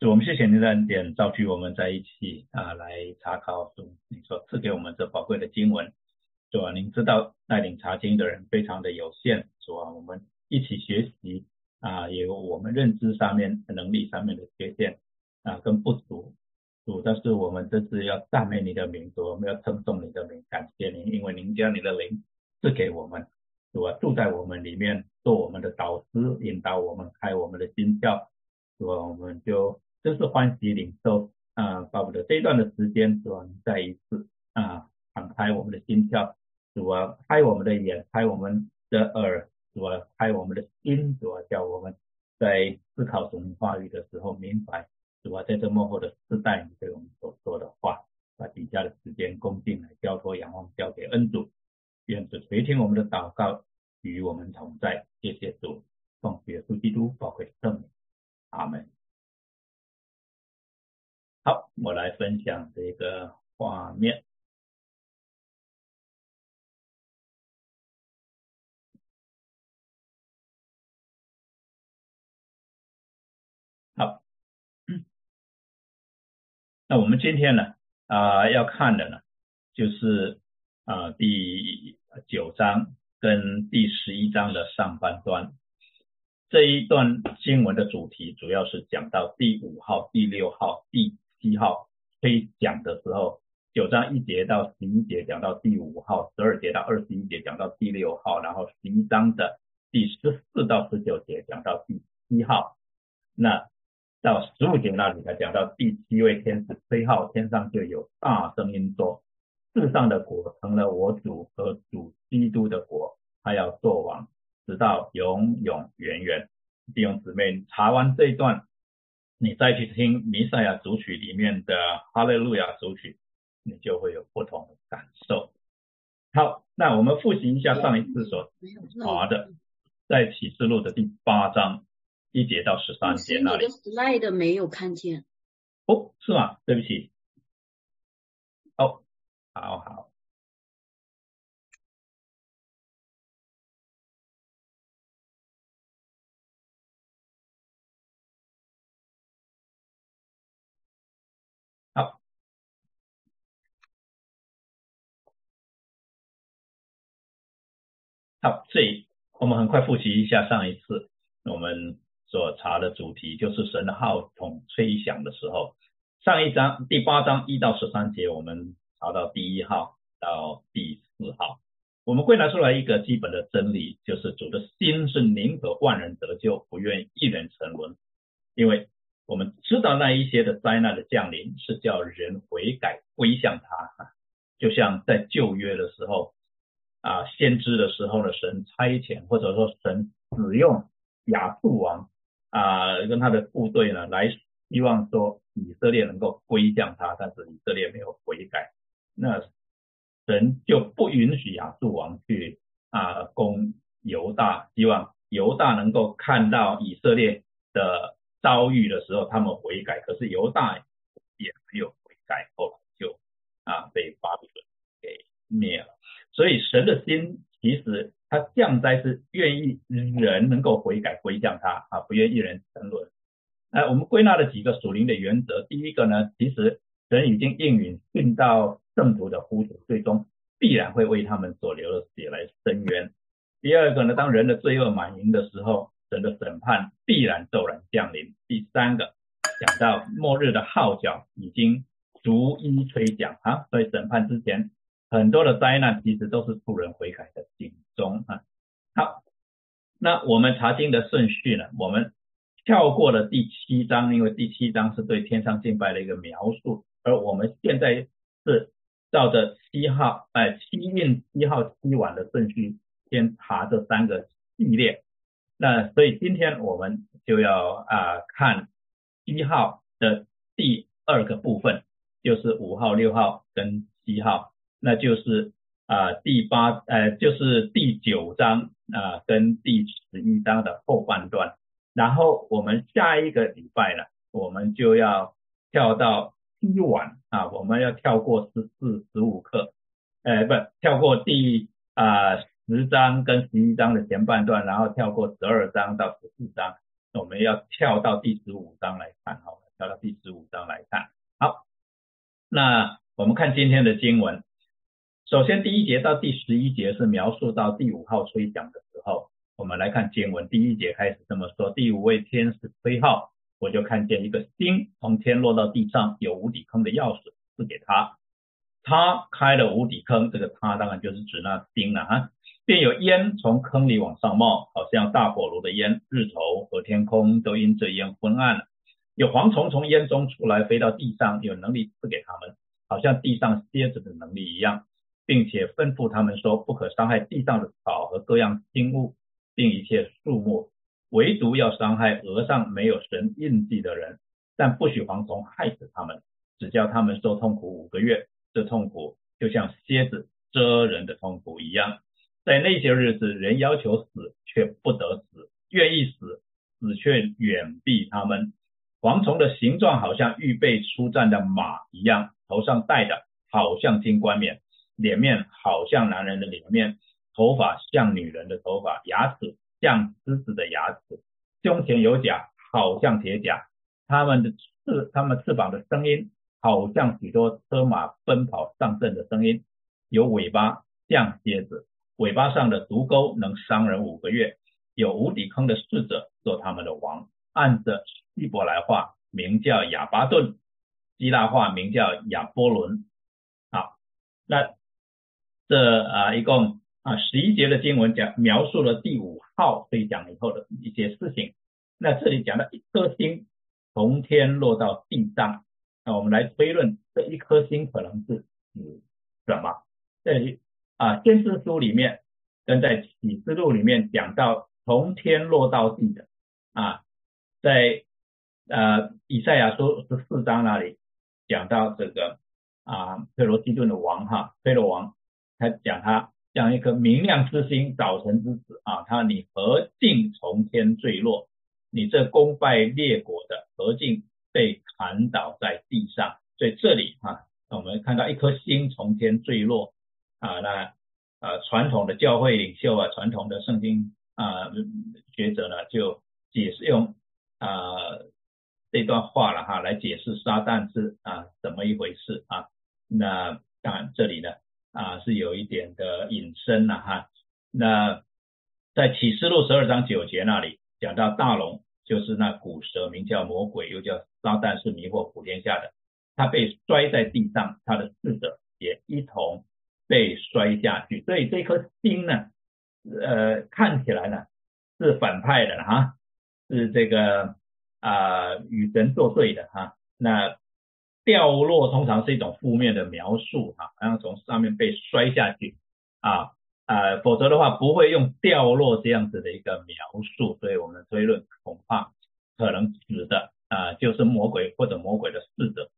主，我们谢谢您的恩典，召集我们在一起啊，来查考主你所赐给我们这宝贵的经文。主啊，您知道带领查经的人非常的有限，主啊，我们一起学习啊，有我们认知上面、能力上面的缺陷啊，跟不足。主，但是我们这次要赞美你的名，主，我们要称颂你的名，感谢您，因为您将你的灵赐给我们，主啊，住在我们里面，做我们的导师，引导我们，开我们的心窍，主啊，我们就真是欢喜领受啊，巴不得这一段的时间，主啊，再一次啊，敞开我们的心窍，主啊，开我们的眼，开我们的耳，主啊，开我们的心，主啊，叫我们在思考神话语的时候明白。主啊，在这幕后的时代，你对我们所说的话，把底下的时间恭敬来交托、仰望、交给恩主，愿主垂听我们的祷告，与我们同在。谢谢主，奉耶稣基督宝贵圣名，阿门。好，我来分享这个画面。好。那我们今天呢啊要看的呢就是啊第九章跟第十一章的上半段这一段经文的主题主要是讲到第五号、第六号、第七号推讲的时候，九章一节到十一节讲到第五号，十二节到二十一节讲到第六号，然后十一章的第十四到十九节讲到第七号，那。到十五节那里，才讲到第七位天使吹号，天上就有大声音说：“世上的国成了我主和主基督的国，他要做王，直到永永远远。”弟兄姊妹，查完这一段，你再去听弥赛亚主曲里面的哈利路亚主曲，你就会有不同的感受。好，那我们复习一下上一次所查的，在启示录的第八章。一节到十三节那里。你的 slide 没有看见。哦，是吗？对不起。哦，好好。好。好，这我们很快复习一下上一次我们。所查的主题就是神的号筒吹响的时候，上一章第八章一到十三节，我们查到第一号到第四号，我们归纳出来一个基本的真理，就是主的心是宁可万人得救，不愿一人沉沦，因为我们知道那一些的灾难的降临是叫人悔改归向他，就像在旧约的时候啊，先知的时候呢，神差遣或者说神使用亚述王。啊，跟他的部队呢，来希望说以色列能够归向他，但是以色列没有悔改，那神就不允许亚述王去啊攻犹大，希望犹大能够看到以色列的遭遇的时候，他们悔改，可是犹大也没有悔改，后来就啊被巴比伦给灭了，所以神的心其实。他降灾是愿意人能够悔改归向他啊，不愿意人沉沦。那我们归纳了几个属灵的原则。第一个呢，其实神已经应允信到圣徒的呼求，最终必然会为他们所流的血来伸冤。第二个呢，当人的罪恶满盈的时候，神的审判必然骤然降临。第三个，讲到末日的号角已经逐一吹响啊，所以审判之前。很多的灾难其实都是助人悔改的警钟啊。好，那我们查经的顺序呢？我们跳过了第七章，因为第七章是对天上敬拜的一个描述，而我们现在是照着七号，哎，七运七号七晚的顺序先查这三个系列。那所以今天我们就要啊看一号的第二个部分，就是五号、六号跟七号。那就是啊第八呃就是第九章啊跟第十一章的后半段，然后我们下一个礼拜呢，我们就要跳到七晚啊，我们要跳过十四十五课，呃不跳过第啊十章跟十一章的前半段，然后跳过十二章到十四章，我们要跳到第十五章来看好了，跳到第十五章来看。好，那我们看今天的经文，首先第一节到第十一节是描述到第五号吹响的时候。我们来看经文，第一节开始这么说：第五位天使吹号，我就看见一个星从天落到地上，有无底坑的钥匙赐给他，他开了无底坑，这个他当然就是指那星了哈。便有烟从坑里往上冒，好像大火炉的烟，日头和天空都因这烟昏暗了。有蝗虫从烟中出来，飞到地上，有能力赐给他们，好像地上蝎子的能力一样，并且吩咐他们说，不可伤害地上的草和各样新物，并一切树木，唯独要伤害额上没有神印记的人，但不许蝗虫害死他们，只叫他们受痛苦五个月，这痛苦就像蝎子蛰人的痛苦一样。在那些日子，人要求死却不得死，愿意死，死却远避他们。蝗虫的形状好像预备出战的马一样，头上戴的好像金冠冕，脸面好像男人的脸面，头发像女人的头发，牙齿像狮子的牙齿，胸前有甲，好像铁甲。他们的翅，他们翅膀的声音好像许多车马奔跑上阵的声音，有尾巴像蝎子。尾巴上的毒钩能伤人五个月，有无底坑的侍者做他们的王，按着希伯来话名叫亚巴顿，希腊话名叫亚波伦。好，那这啊一共啊十一节的经文讲描述了第五号飞翔以后的一些事情。那这里讲到一颗星从天落到地上，那我们来推论这一颗星可能是指什么？这里。啊，先知书里面跟在启示录里面讲到从天落到地的啊，在呃以赛亚书十四章那里讲到这个啊佩罗基顿的王哈佩罗王，他讲他像一颗明亮之星，早晨之子啊，他你何竟从天坠落？你这功败列国的何竟被砍倒在地上？所以这里哈，我们看到一颗星从天坠落。啊，那呃传统的教会领袖啊，传统的圣经啊学者呢，就解释用啊这段话了哈，来解释撒旦是啊怎么一回事啊。那当然这里呢啊是有一点的隐身了哈。那在启示录十二章九节那里讲到大龙就是那古蛇，名叫魔鬼，又叫撒旦，是迷惑普天下的。他被摔在地上，他的侍者也一同。被摔下去，所以这颗星呢，呃，看起来呢是反派的哈，是这个啊与神作对的哈。那掉落通常是一种负面的描述哈，好像从上面被摔下去啊啊，否则的话不会用掉落这样子的一个描述，所以我们推论恐怕可能指的啊就是魔鬼或者魔鬼的使者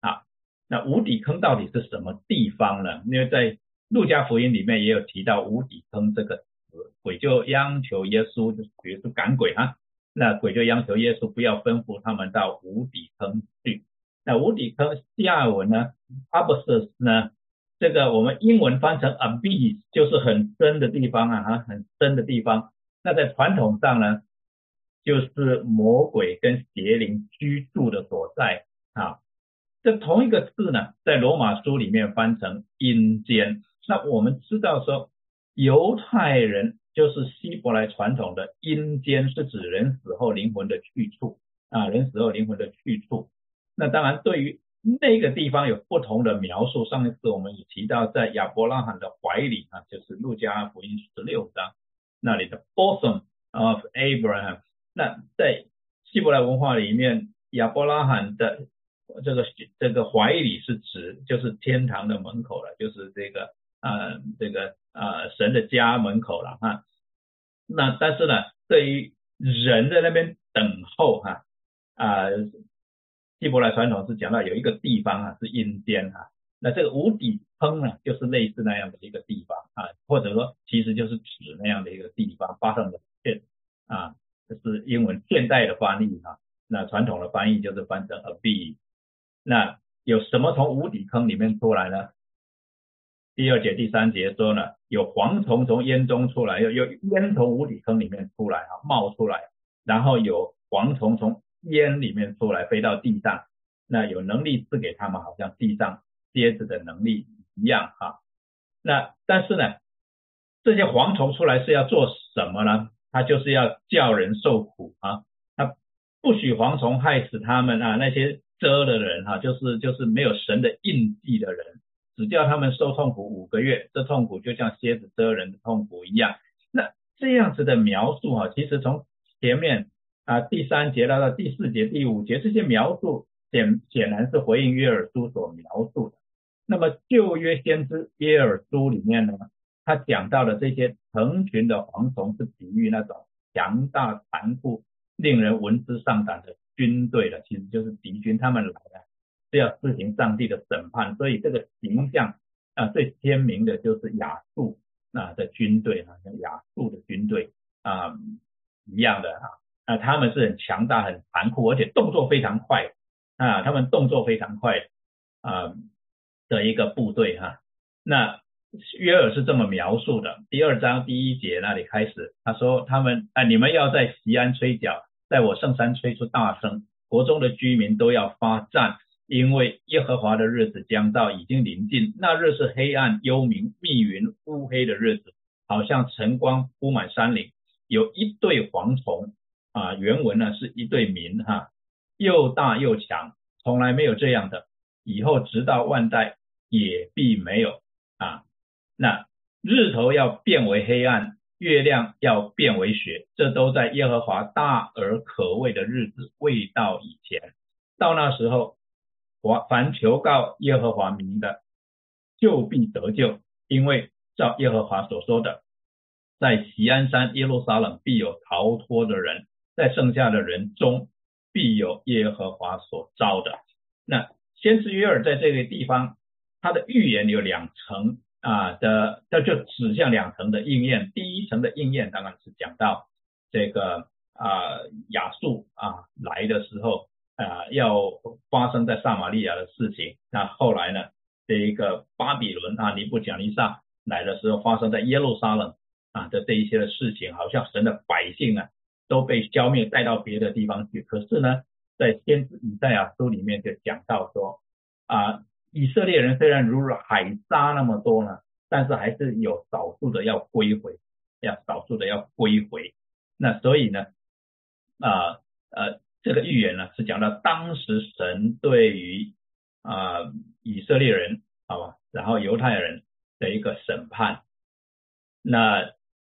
啊。那无底坑到底是什么地方呢？因为在路加福音里面也有提到无底坑这个词，鬼就央求耶稣，就比如说赶鬼哈，那鬼就央求耶稣不要吩咐他们到无底坑去。那无底坑下文呢，abyss 呢，这个我们英文翻成 abyss 就是很深的地方啊，很深的地方。那在传统上呢，就是魔鬼跟邪灵居住的所在啊。这同一个字呢，在罗马书里面翻成阴间。那我们知道说，犹太人就是希伯来传统的阴间，是指人死后灵魂的去处啊，人死后灵魂的去处。那当然，对于那个地方有不同的描述。上一次我们也提到，在亚伯拉罕的怀里啊，就是路加福音十六章那里的 bosom of Abraham。那在希伯来文化里面，亚伯拉罕的这个这个怀里是指就是天堂的门口了，就是这个呃这个呃神的家门口了哈。那但是呢，对于人在那边等候哈啊，希伯来传统是讲到有一个地方啊是阴间哈，那这个无底坑呢就是类似那样的一个地方啊，或者说其实就是指那样的一个地方发生的现啊，这是英文现代的翻译哈，那传统的翻译就是翻成 a b 那有什么从无底坑里面出来呢？第二节、第三节说呢，有蝗虫从烟中出来，有有烟从无底坑里面出来啊，冒出来，然后有蝗虫从烟里面出来，飞到地上，那有能力赐给他们，好像地上蝎子的能力一样哈。那但是呢，这些蝗虫出来是要做什么呢？它就是要叫人受苦啊，它不许蝗虫害死他们啊，那些蛰的人哈，就是就是没有神的印记的人，只叫他们受痛苦五个月，这痛苦就像蝎子蛰人的痛苦一样。那这样子的描述哈，其实从前面啊第三节到到第四节、第五节这些描述显显然是回应约尔书所描述的。那么旧约先知约尔书里面呢，他讲到的这些成群的蝗虫是比喻那种强大、残酷、令人闻之丧胆的军队的，其实就是敌军，他们来了是要施行上帝的审判。所以这个形象啊最鲜明的就是亚述啊的军队啊，像亚述的军队啊。一样的哈，啊，他们是很强大、很残酷，而且动作非常快啊，他们动作非常快啊的一个部队哈。那约尔是这么描述的，第二章第一节那里开始，他说他们啊，你们要在西安吹角，在我圣山吹出大声，国中的居民都要发战，因为耶和华的日子将到，已经临近，那日是黑暗、幽冥、密云、乌黑的日子，好像晨光铺满山岭。有一对蝗虫啊，原文呢是一对民哈，又大又强，从来没有这样的，以后直到万代也必没有啊。那日头要变为黑暗，月亮要变为雪，这都在耶和华大而可畏的日子未到以前。到那时候，我凡求告耶和华名的，就必得救，因为照耶和华所说的。在锡安山耶路撒冷必有逃脱的人，在剩下的人中必有耶和华所招的。那先知约尔在这个地方，他的预言有两层啊的，他就指向两层的应验。第一层的应验当然是讲到这个啊亚述啊来的时候啊要发生在撒玛利亚的事情。那后来呢，这一个巴比伦啊尼布甲尼撒来的时候发生在耶路撒冷。啊的这一些的事情，好像神的百姓呢都被消灭，带到别的地方去。可是呢，在先知以赛亚书里面就讲到说，啊，以色列人虽然如海沙那么多呢，但是还是有少数的要归回，要少数的要归回。那所以呢，啊呃，这个预言呢是讲到当时神对于啊以色列人，好吧，然后犹太人的一个审判。那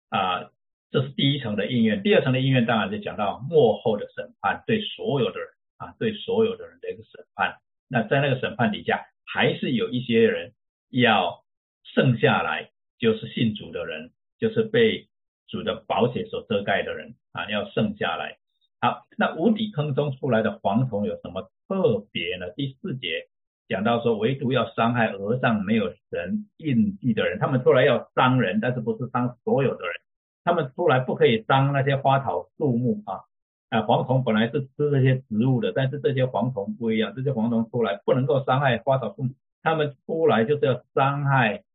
啊，这是第一层的应验，第二层的应验当然就讲到幕后的审判，对所有的人啊，对所有的人的一个审判。那在那个审判底下，还是有一些人要剩下来，就是信主的人，就是被主的宝血所遮盖的人啊，要剩下来。好，那无底坑中出来的蝗虫有什么特别呢？第四节讲到说，唯独要伤害额上没有神印记的人，他们出来要伤人，但是不是伤所有的人。他们出来不可以伤那些花草树木啊，啊，蝗虫本来是吃这些植物的，但是这些蝗虫不一样，这些蝗虫出来不能够伤害花草树木，他们出来就是要伤害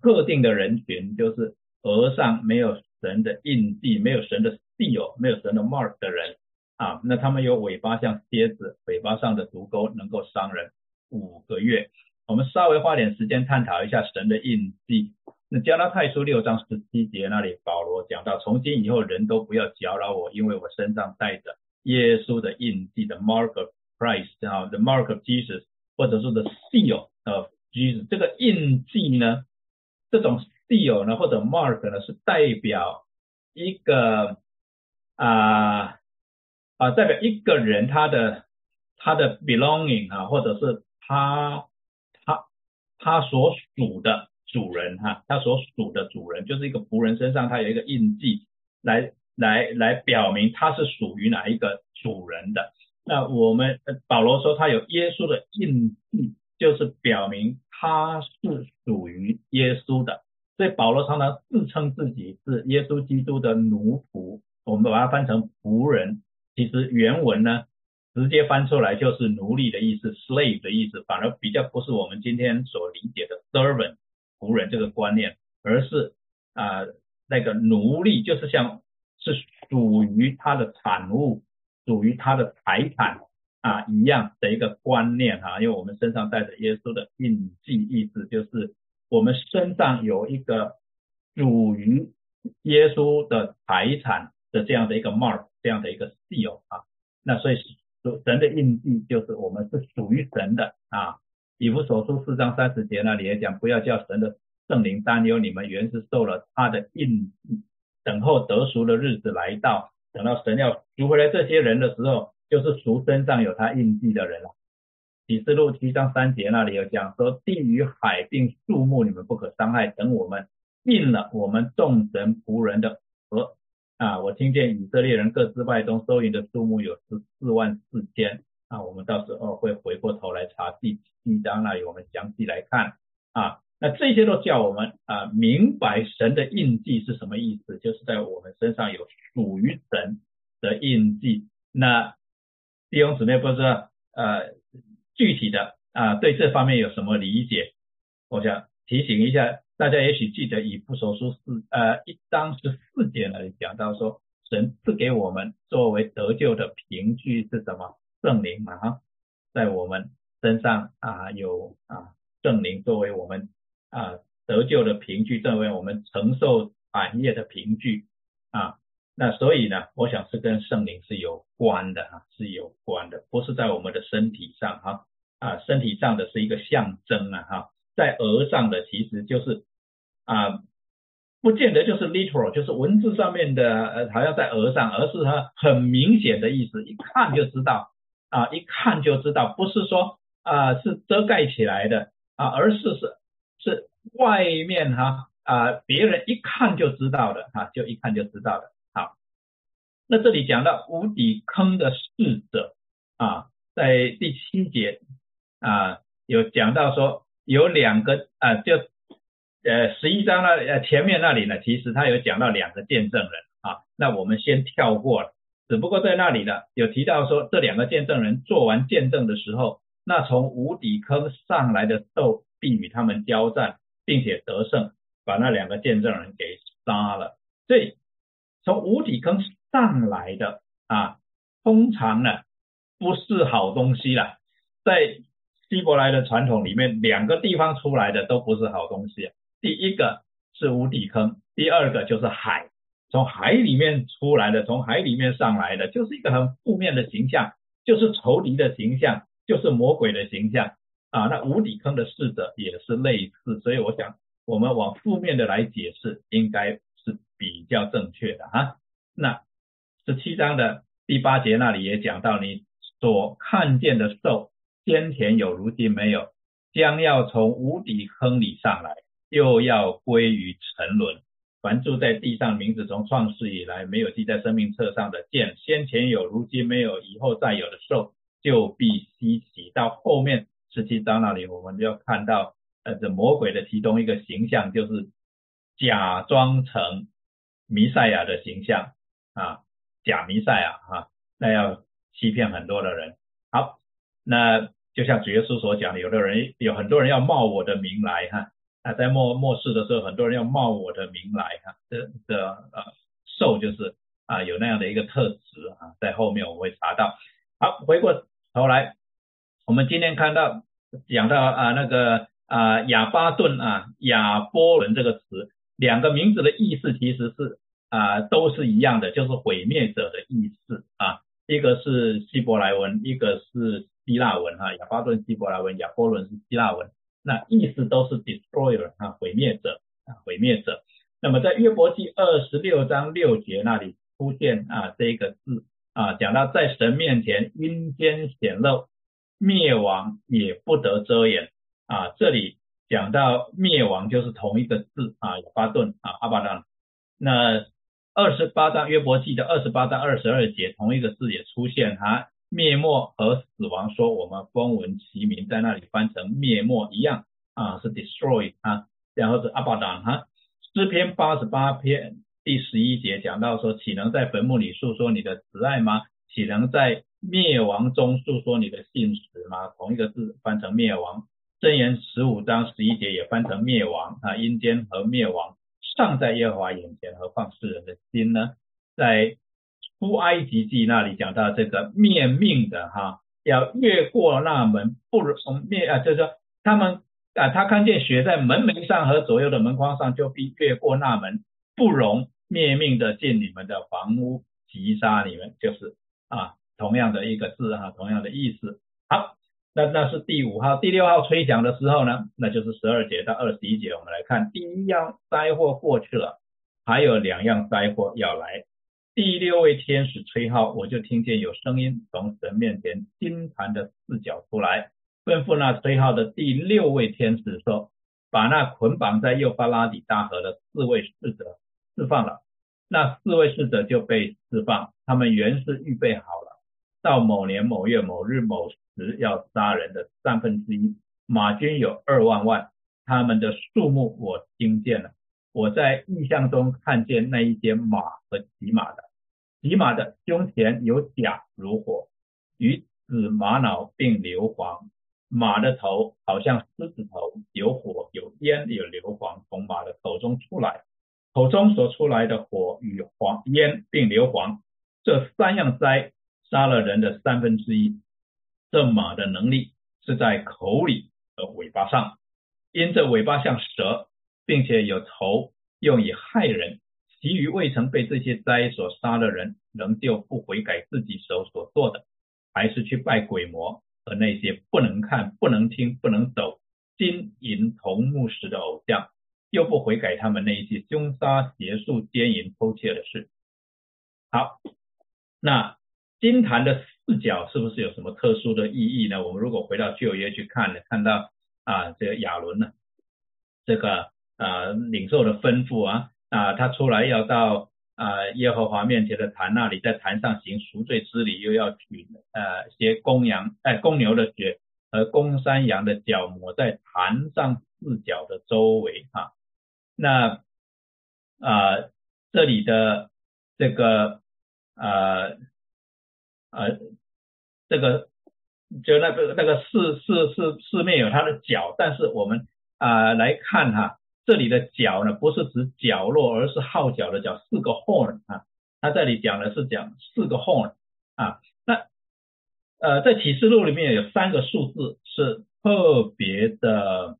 特定的人群，就是额上没有神的印记，没有神的 seal，没有神的 mark 的人啊，那他们有尾巴像蝎子，尾巴上的毒钩能够伤人五个月。我们稍微花点时间探讨一下神的印记。那加拉太书六章十七节那里，保罗讲到，从今以后人都不要搅扰我，因为我身上带着耶稣的印记的 mark of Christ 啊，the mark of Jesus，或者说 the seal of Jesus。这个印记呢，这种 seal 呢或者 mark 呢，是代表一个啊啊代表一个人他的他的 belonging 啊，或者是他他他所属的。主人哈，他所属的主人就是一个仆人身上，他有一个印记，来来来表明他是属于哪一个主人的。那我们保罗说他有耶稣的印记，就是表明他是属于耶稣的。所以保罗常常自称自己是耶稣基督的奴仆，我们把它翻成仆人，其实原文呢直接翻出来就是奴隶的意思，slave 的意思，反而比较不是我们今天所理解的 servant。仆人这个观念，而是啊那个奴隶就是像是属于他的产物属于他的财产啊一样的一个观念哈，因为我们身上带着耶稣的印记，意思就是我们身上有一个属于耶稣的财产的这样的一个 mark，这样的一个 seal 啊，那所以神的印记就是我们是属于神的啊。以弗所书四章三十节那里也讲，不要叫神的圣灵担忧，你们原是受了他的印，等候得赎的日子来到。等到神要赎回来这些人的时候，就是赎身上有他印记的人了。启示录七章三节那里有讲说，地与海并树木你们不可伤害，等我们印了我们众神仆人的额。啊，我听见以色列人各支派中收银的数目有十四万四千。啊，我们到时候会回过头来查第七章那里，我们详细来看啊。那这些都叫我们啊明白神的印记是什么意思，就是在我们身上有属于神的印记。那弟兄姊妹不知道呃具体的啊对这方面有什么理解？我想提醒一下大家，也许记得以弗所书四呃一章十四节那里讲到说，神赐给我们作为得救的凭据是什么？圣灵嘛哈，在我们身上啊有啊圣灵作为我们啊得救的凭据，作为我们承受产业的凭据啊，那所以呢，我想是跟圣灵是有关的哈，是有关的，不是在我们的身体上哈啊，身体上的是一个象征啊哈，在额上的其实就是啊，不见得就是 literal，就是文字上面的呃，好像在额上，而是它很明显的意思，一看就知道。啊，一看就知道，不是说啊是遮盖起来的啊，而是是是外面哈啊，别人一看就知道的哈，就一看就知道的。好，那这里讲到无底坑的逝者啊，在第七节啊有讲到说有两个啊，就呃十一章那呃前面那里呢，其实他有讲到两个见证人啊，那我们先跳过了。只不过在那里呢，有提到说这两个见证人做完见证的时候，那从无底坑上来的兽并与他们交战，并且得胜，把那两个见证人给杀了。所以从无底坑上来的啊，通常呢不是好东西了。在希伯来的传统里面，两个地方出来的都不是好东西。第一个是无底坑，第二个就是海。从海里面出来的，从海里面上来的，就是一个很负面的形象，就是仇敌的形象，就是魔鬼的形象啊。那无底坑的逝者也是类似，所以我想我们往负面的来解释，应该是比较正确的哈。那十七章的第八节那里也讲到，你所看见的兽，先前有，如今没有，将要从无底坑里上来，又要归于沉沦。凡住在地上，名字从创世以来没有记在生命册上的，见先前有，如今没有，以后再有的兽，就必稀奇。到后面十七章那里，我们就要看到，呃，这魔鬼的其中一个形象，就是假装成弥赛亚的形象啊，假弥赛亚啊，那要欺骗很多的人。好，那就像主耶稣所讲的，有的人有很多人要冒我的名来哈。啊在末末世的时候，很多人要冒我的名来哈，这的呃兽就是啊有那样的一个特质啊，在后面我会查到。好，回过头来，我们今天看到讲到啊那个啊亚巴顿啊亚波伦这个词，两个名字的意思其实是啊都是一样的，就是毁灭者的意思啊，一个是希伯来文，一个是希腊文哈，亚巴顿希伯来文，亚波伦是希腊文。那意思都是 destroyer 啊，毁灭者啊，毁灭者。那么在约伯记二十六章六节那里出现啊这个字啊，讲到在神面前阴间显露，灭亡也不得遮掩啊。这里讲到灭亡就是同一个字啊，巴顿啊，阿巴顿。那二十八章约伯记的二十八章二十二节同一个字也出现哈。灭没和死亡说我们风闻其名，在那里翻成灭没一样啊，是 destroy 啊，然后是 abadan 哈。诗篇八十八篇第十一节讲到说，岂能在坟墓里诉说你的慈爱吗？岂能在灭亡中诉说你的信实吗？同一个字翻成灭亡。箴言十五章十一节也翻成灭亡啊，阴间和灭亡尚在耶和华眼前，何况世人的心呢？在出埃及记那里讲到这个灭命的哈，要越过那门，不如灭啊，就是说他们啊，他看见血在门楣上和左右的门框上，就必越过那门，不容灭命的进你们的房屋，击杀你们，就是啊，同样的一个字哈，同样的意思。好，那那是第五号，第六号吹响的时候呢，那就是十二节到二十一节，我们来看第一样灾祸过去了，还有两样灾祸要来。第六位天使吹号，我就听见有声音从神面前金坛的四角出来，吩咐那吹号的第六位天使说：“把那捆绑在幼发拉底大河的四位侍者释放了。”那四位侍者就被释放，他们原是预备好了，到某年某月某日某时要杀人的三分之一。马军有二万万，他们的数目我听见了。我在印象中看见那一些马和骑马的，骑马的胸前有甲如火，与紫玛瑙并硫磺，马的头好像狮子头，有火有烟有硫磺从马的口中出来，口中所出来的火与黄烟并硫磺，这三样灾杀了人的三分之一。这马的能力是在口里和尾巴上，因这尾巴像蛇。并且有头用以害人，其余未曾被这些灾所杀的人，仍旧不悔改自己手所做的，还是去拜鬼魔和那些不能看、不能听、不能走、金银铜木石的偶像，又不悔改他们那些凶杀、邪术、奸淫、偷窃的事。好，那金坛的四角是不是有什么特殊的意义呢？我们如果回到旧约去看呢，看到啊，这个亚伦呢，这个。啊，领受的吩咐啊啊，他出来要到啊耶和华面前的坛那里，在坛上行赎罪之礼，又要取呃些公羊哎公牛的血和公山羊的角抹在坛上四角的周围哈。那啊这里的这个呃呃这个就那个那个四四四四面有它的角，但是我们啊来看哈。这里的角呢，不是指角落，而是号角的角，四个 horn 啊。他这里讲的是讲四个 horn 啊。那呃，在启示录里面有三个数字是特别的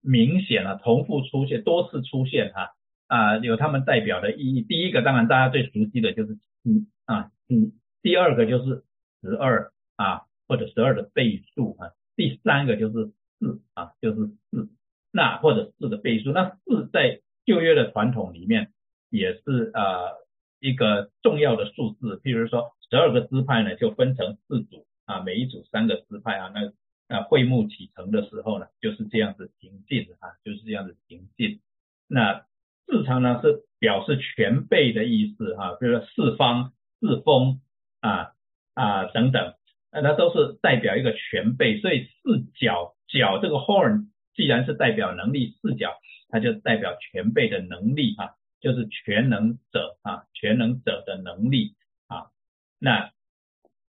明显啊，重复出现，多次出现哈啊，有他们代表的意义。第一个当然大家最熟悉的就是七啊，七。第二个就是十二啊，或者十二的倍数啊。第三个就是四啊，就是四。那或者四的倍数，那四在旧约的传统里面也是呃一个重要的数字。譬如说十二个支派呢，就分成四组啊，每一组三个支派啊。那那会幕启程的时候呢，就是这样子行进啊，就是这样子行进。那四常呢是表示全备的意思哈，比如说四方、四风啊啊等等，那它都是代表一个全备。所以四角角这个 horn。既然是代表能力视角，它就代表全备的能力啊，就是全能者啊，全能者的能力啊。那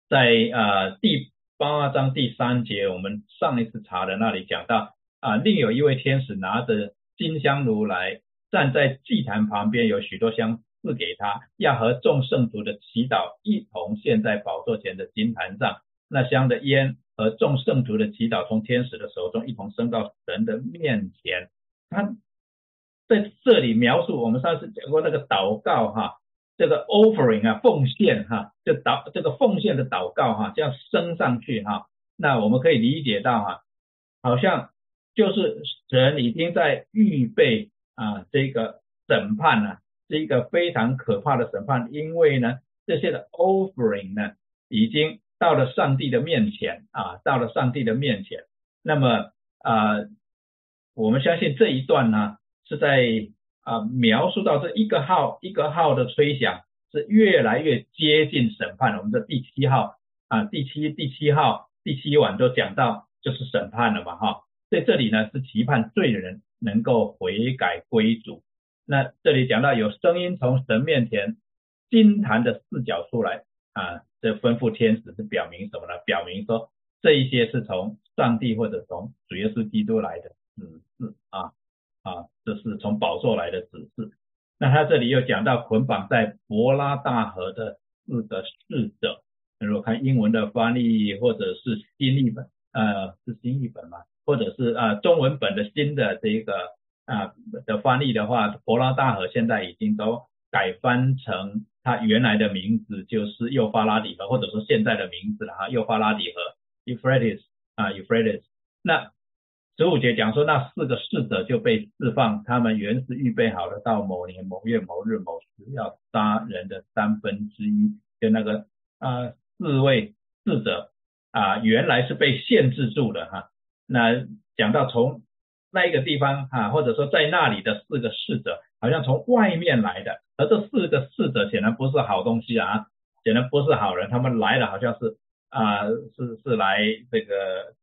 在呃第八章第三节，我们上一次查的那里讲到啊，另有一位天使拿着金香炉来，站在祭坛旁边，有许多香赐给他，要和众圣徒的祈祷一同献在宝座前的金坛上，那香的烟。和众圣徒的祈祷从天使的手中一同升到神的面前。他在这里描述我们上次讲过那个祷告哈，这个 offering 啊奉献哈，就祷这个奉献的祷告哈，这样升上去哈。那我们可以理解到哈，好像就是神已经在预备啊这个审判呢，是一个非常可怕的审判，因为呢这些的 offering 呢已经。到了上帝的面前啊，到了上帝的面前，那么啊，我们相信这一段呢是在啊描述到这一个号一个号的吹响是越来越接近审判。我们的第七号啊，第七第七号第七晚都讲到就是审判了嘛哈，在这里呢是期盼罪人能够悔改归主。那这里讲到有声音从神面前金坛的视角出来啊。这吩咐天使是表明什么呢？表明说这一些是从上帝或者从主耶稣基督来的指示啊啊，这是从宝座来的指示。那他这里又讲到捆绑在伯拉大河的四个侍者。如果看英文的翻译或者是新译本，呃，是新译本嘛，或者是啊中文本的新的这个啊的翻译的话，伯拉大河现在已经都改翻成它原来的名字，就是幼发拉底河，或者说现在的名字了哈，幼发拉底河 （Euphrates） 啊，Euphrates。那十五节讲说，那四个逝者就被释放，他们原是预备好了，到某年某月某日某时要杀人的三分之一，就那个啊。四位逝者啊，原来是被限制住的哈。那讲到从那一个地方啊，或者说在那里的四个逝者，好像从外面来的，而这四个逝者显然不是好东西啊，显然不是好人。他们来了，好像是啊，是是来这个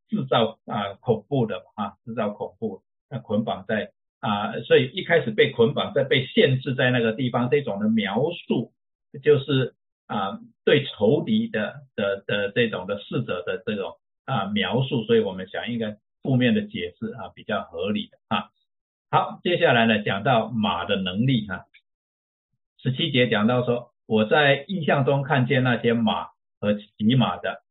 制造啊恐怖的啊，制造恐怖，那捆绑在啊，所以一开始被捆绑在被限制在那个地方，这种的描述就是。啊，对仇敌的的的这种的逝者的这种啊描述，所以我们想应该负面的解释啊比较合理的啊。好，接下来呢讲到马的能力哈，十七节讲到说，我在印象中看见那些马和骑马的，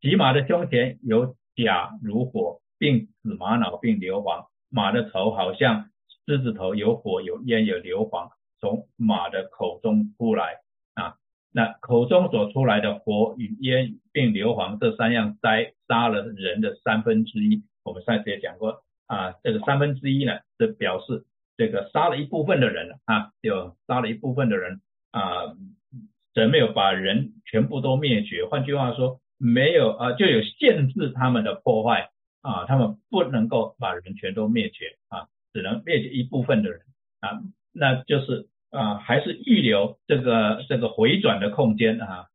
骑马的胸前有甲如火，并紫玛瑙并硫磺，马的头好像狮子头，有火有烟有硫磺从马的口中出来啊。那口中所出来的火与烟并硫磺这三样灾杀了人的三分之一。我们上次也讲过啊，这个三分之一呢，是表示这个杀了一部分的人啊，就杀了一部分的人啊，则没有把人全部都灭绝。换句话说，没有啊，就有限制他们的破坏啊，他们不能够把人全都灭绝啊，只能灭绝一部分的人啊，那就是。啊，还是预留这个这个回转的空间啊。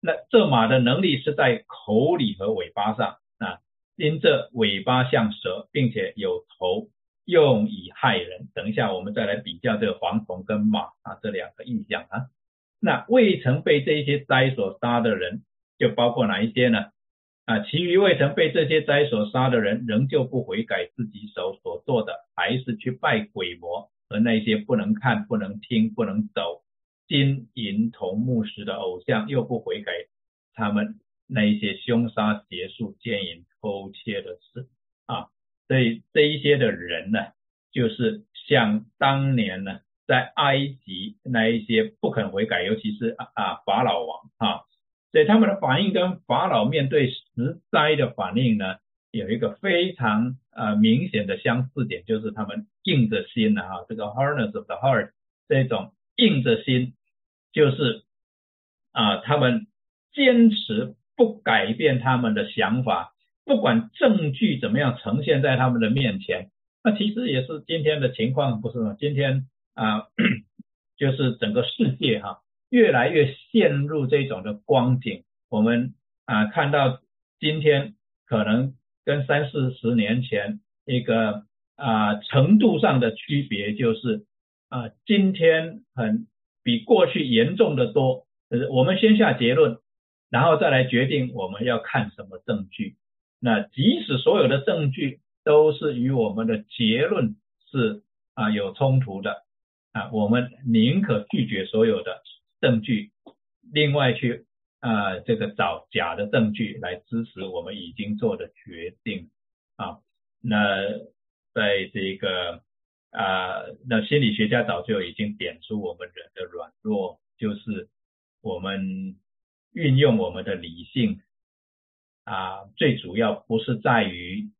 那这马的能力是在口里和尾巴上啊，因这尾巴像蛇，并且有头，用以害人。等一下我们再来比较这个蝗虫跟马啊这两个意象啊。那未曾被这些灾所杀的人，就包括哪一些呢？啊，其余未曾被这些灾所杀的人，仍旧不悔改自己手所做的，还是去拜鬼魔。和那些不能看、不能听、不能走、金银铜木石的偶像，又不悔改，他们那一些凶杀、劫数、奸淫、偷窃的事啊，所以这一些的人呢，就是像当年呢，在埃及那一些不肯悔改，尤其是啊法老王啊，所以他们的反应跟法老面对实灾的反应呢。有一个非常呃明显的相似点，就是他们硬着心的哈，这个 hardness of the heart 这种硬着心，就是啊他们坚持不改变他们的想法，不管证据怎么样呈现在他们的面前，那其实也是今天的情况不是吗？今天啊 就是整个世界哈越来越陷入这种的光景，我们啊看到今天可能。跟三四十年前一个啊程度上的区别就是啊今天很比过去严重的多，就是我们先下结论，然后再来决定我们要看什么证据。那即使所有的证据都是与我们的结论是啊有冲突的啊，我们宁可拒绝所有的证据，另外去。啊，这个找假的证据来支持我们已经做的决定啊。那在这个啊，那心理学家早就已经点出我们人的软弱，就是我们运用我们的理性啊，最主要不是在于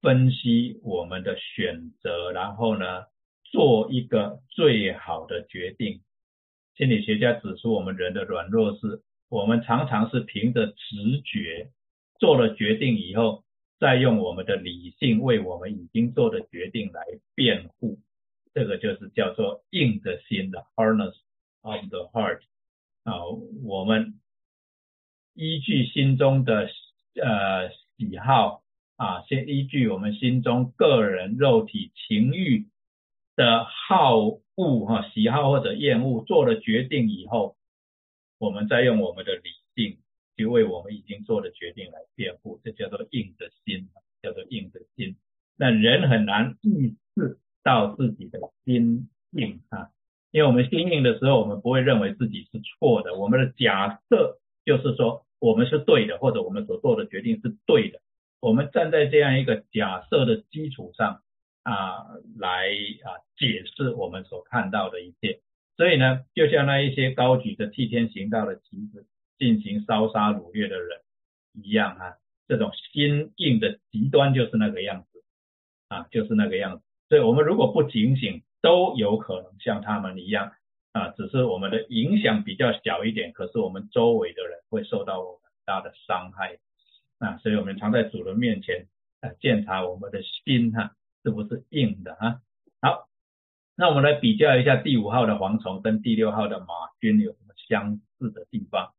分析我们的选择，然后呢做一个最好的决定。心理学家指出，我们人的软弱是。我们常常是凭着直觉做了决定以后，再用我们的理性为我们已经做的决定来辩护，这个就是叫做硬的心的 （harness of the heart 啊。我们依据心中的呃喜好啊，先依据我们心中个人肉体情欲的好恶哈喜好或者厌恶做了决定以后。我们再用我们的理性去为我们已经做的决定来辩护，这叫做硬着心，叫做硬着心。那人很难意识到自己的心硬啊，因为我们心硬的时候，我们不会认为自己是错的，我们的假设就是说我们是对的，或者我们所做的决定是对的。我们站在这样一个假设的基础上啊，来啊解释我们所看到的一切。所以呢，就像那一些高举着替天行道的旗子进行烧杀掳掠的人一样啊，这种心硬的极端就是那个样子啊，就是那个样子。所以我们如果不警醒，都有可能像他们一样啊，只是我们的影响比较小一点，可是我们周围的人会受到很大的伤害啊。所以我们常在主人面前啊检查我们的心哈是不是硬的啊。好，那我们来比较一下第五号的蝗虫跟第六号的马军有什么相似的地方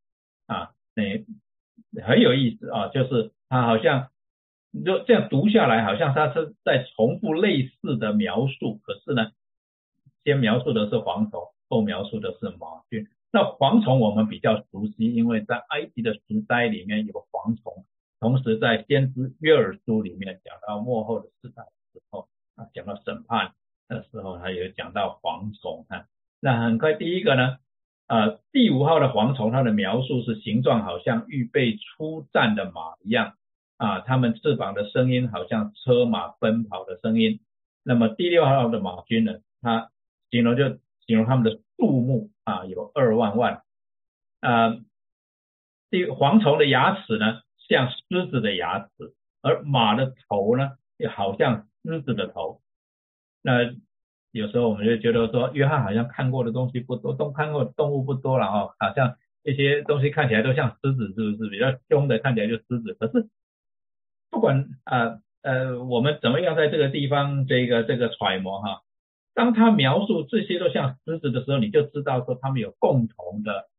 啊？那很有意思啊，就是它好像就这样读下来，好像它是在重复类似的描述，可是呢。先描述的是蝗虫，后描述的是马军。那蝗虫我们比较熟悉，因为在埃及的时代里面有蝗虫，同时在先知约尔书里面讲到末后的时代的时候啊，讲到审判的时候，他有讲到蝗虫啊。那很快第一个呢，呃，第五号的蝗虫，它的描述是形状好像预备出战的马一样啊，它们翅膀的声音好像车马奔跑的声音。那么第六号的马军呢，它形容就形容他们的数目啊，有二万万。啊，第蝗虫的牙齿呢，像狮子的牙齿，而马的头呢，又好像狮子的头。那有时候我们就觉得说，约翰好像看过的东西不多，都看过动物不多了哦，好像一些东西看起来都像狮子，是不是比较凶的？看起来就狮子。可是不管啊呃，我们怎么样在这个地方这个这个揣摩哈。当他描述这些都像狮子的时候，你就知道说他们有共同的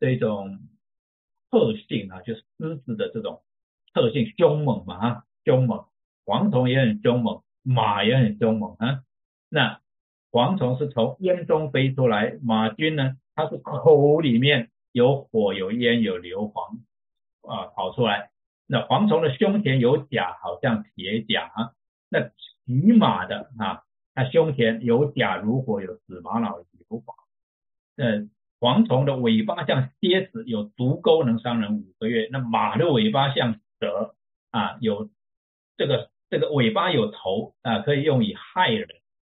这种特性啊，就是狮子的这种特性，凶猛嘛啊，凶猛。蝗虫也很凶猛，马也很凶猛啊。那蝗虫是从烟中飞出来，马军呢，它是口里面有火、有烟、有硫磺啊跑出来。那蝗虫的胸前有甲，好像铁甲啊。那骑马的啊。它胸前有甲如火，有紫玛瑙如黄。呃，蝗虫的尾巴像蝎子，有毒钩能伤人五个月。那马的尾巴像蛇啊，有这个这个尾巴有头啊，可以用以害人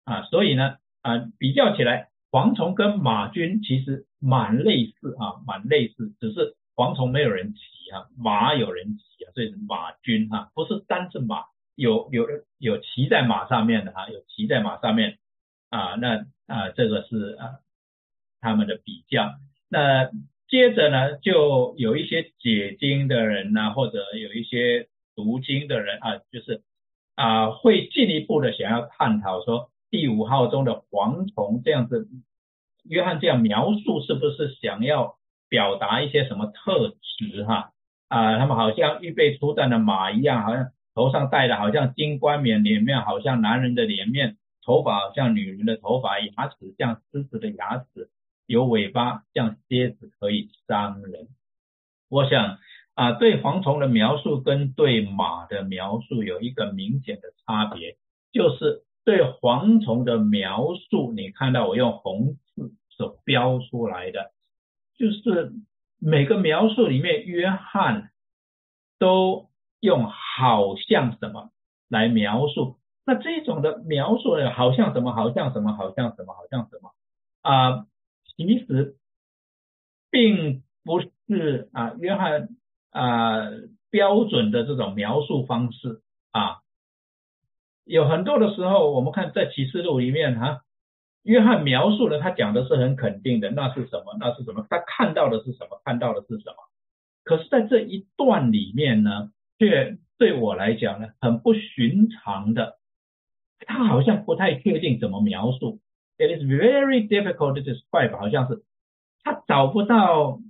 啊。所以呢啊，比较起来，蝗虫跟马军其实蛮类似啊，蛮类似，只是蝗虫没有人骑啊，马有人骑啊，所以是马军哈，不是单是马。有有有骑在马上面的哈，有骑在马上面啊，那啊这个是啊他们的比较。那接着呢，就有一些解经的人呢，或者有一些读经的人啊，就是啊会进一步的想要探讨说第五号中的蝗虫这样子，约翰这样描述是不是想要表达一些什么特质哈？啊，他们好像预备出战的马一样，好像。头上戴的好像金冠冕，脸面好像男人的脸面，头发好像女人的头发，牙齿像狮子的牙齿，有尾巴像蝎子，可以伤人。我想啊，对蝗虫的描述跟对马的描述有一个明显的差别，就是对蝗虫的描述，你看到我用红字所标出来的，就是每个描述里面，约翰都。用好像什么来描述？那这种的描述呢？好像什么？好像什么？好像什么？好像什么？啊，其实并不是啊，约翰啊标准的这种描述方式啊。有很多的时候，我们看在启示录里面哈，约翰描述的他讲的是很肯定的，那是什么？那是什么？他看到的是什么？看到的是什么？可是，在这一段里面呢？却对我来讲呢，很不寻常的，他好像不太确定怎么描述。It is very difficult to describe，好像是他找不到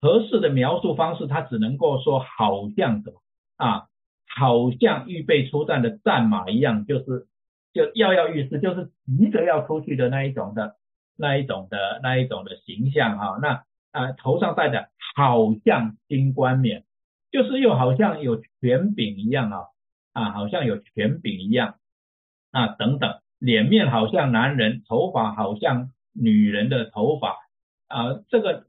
合适的描述方式，他只能够说好像什么啊，好像预备出战的战马一样，就是就跃跃欲试，就是急着要出去的那一种的那一种的那一种的形象啊。那啊头上戴的好像金冠冕。就是又好像有权柄一样啊啊，好像有权柄一样啊等等，脸面好像男人，头发好像女人的头发啊，这个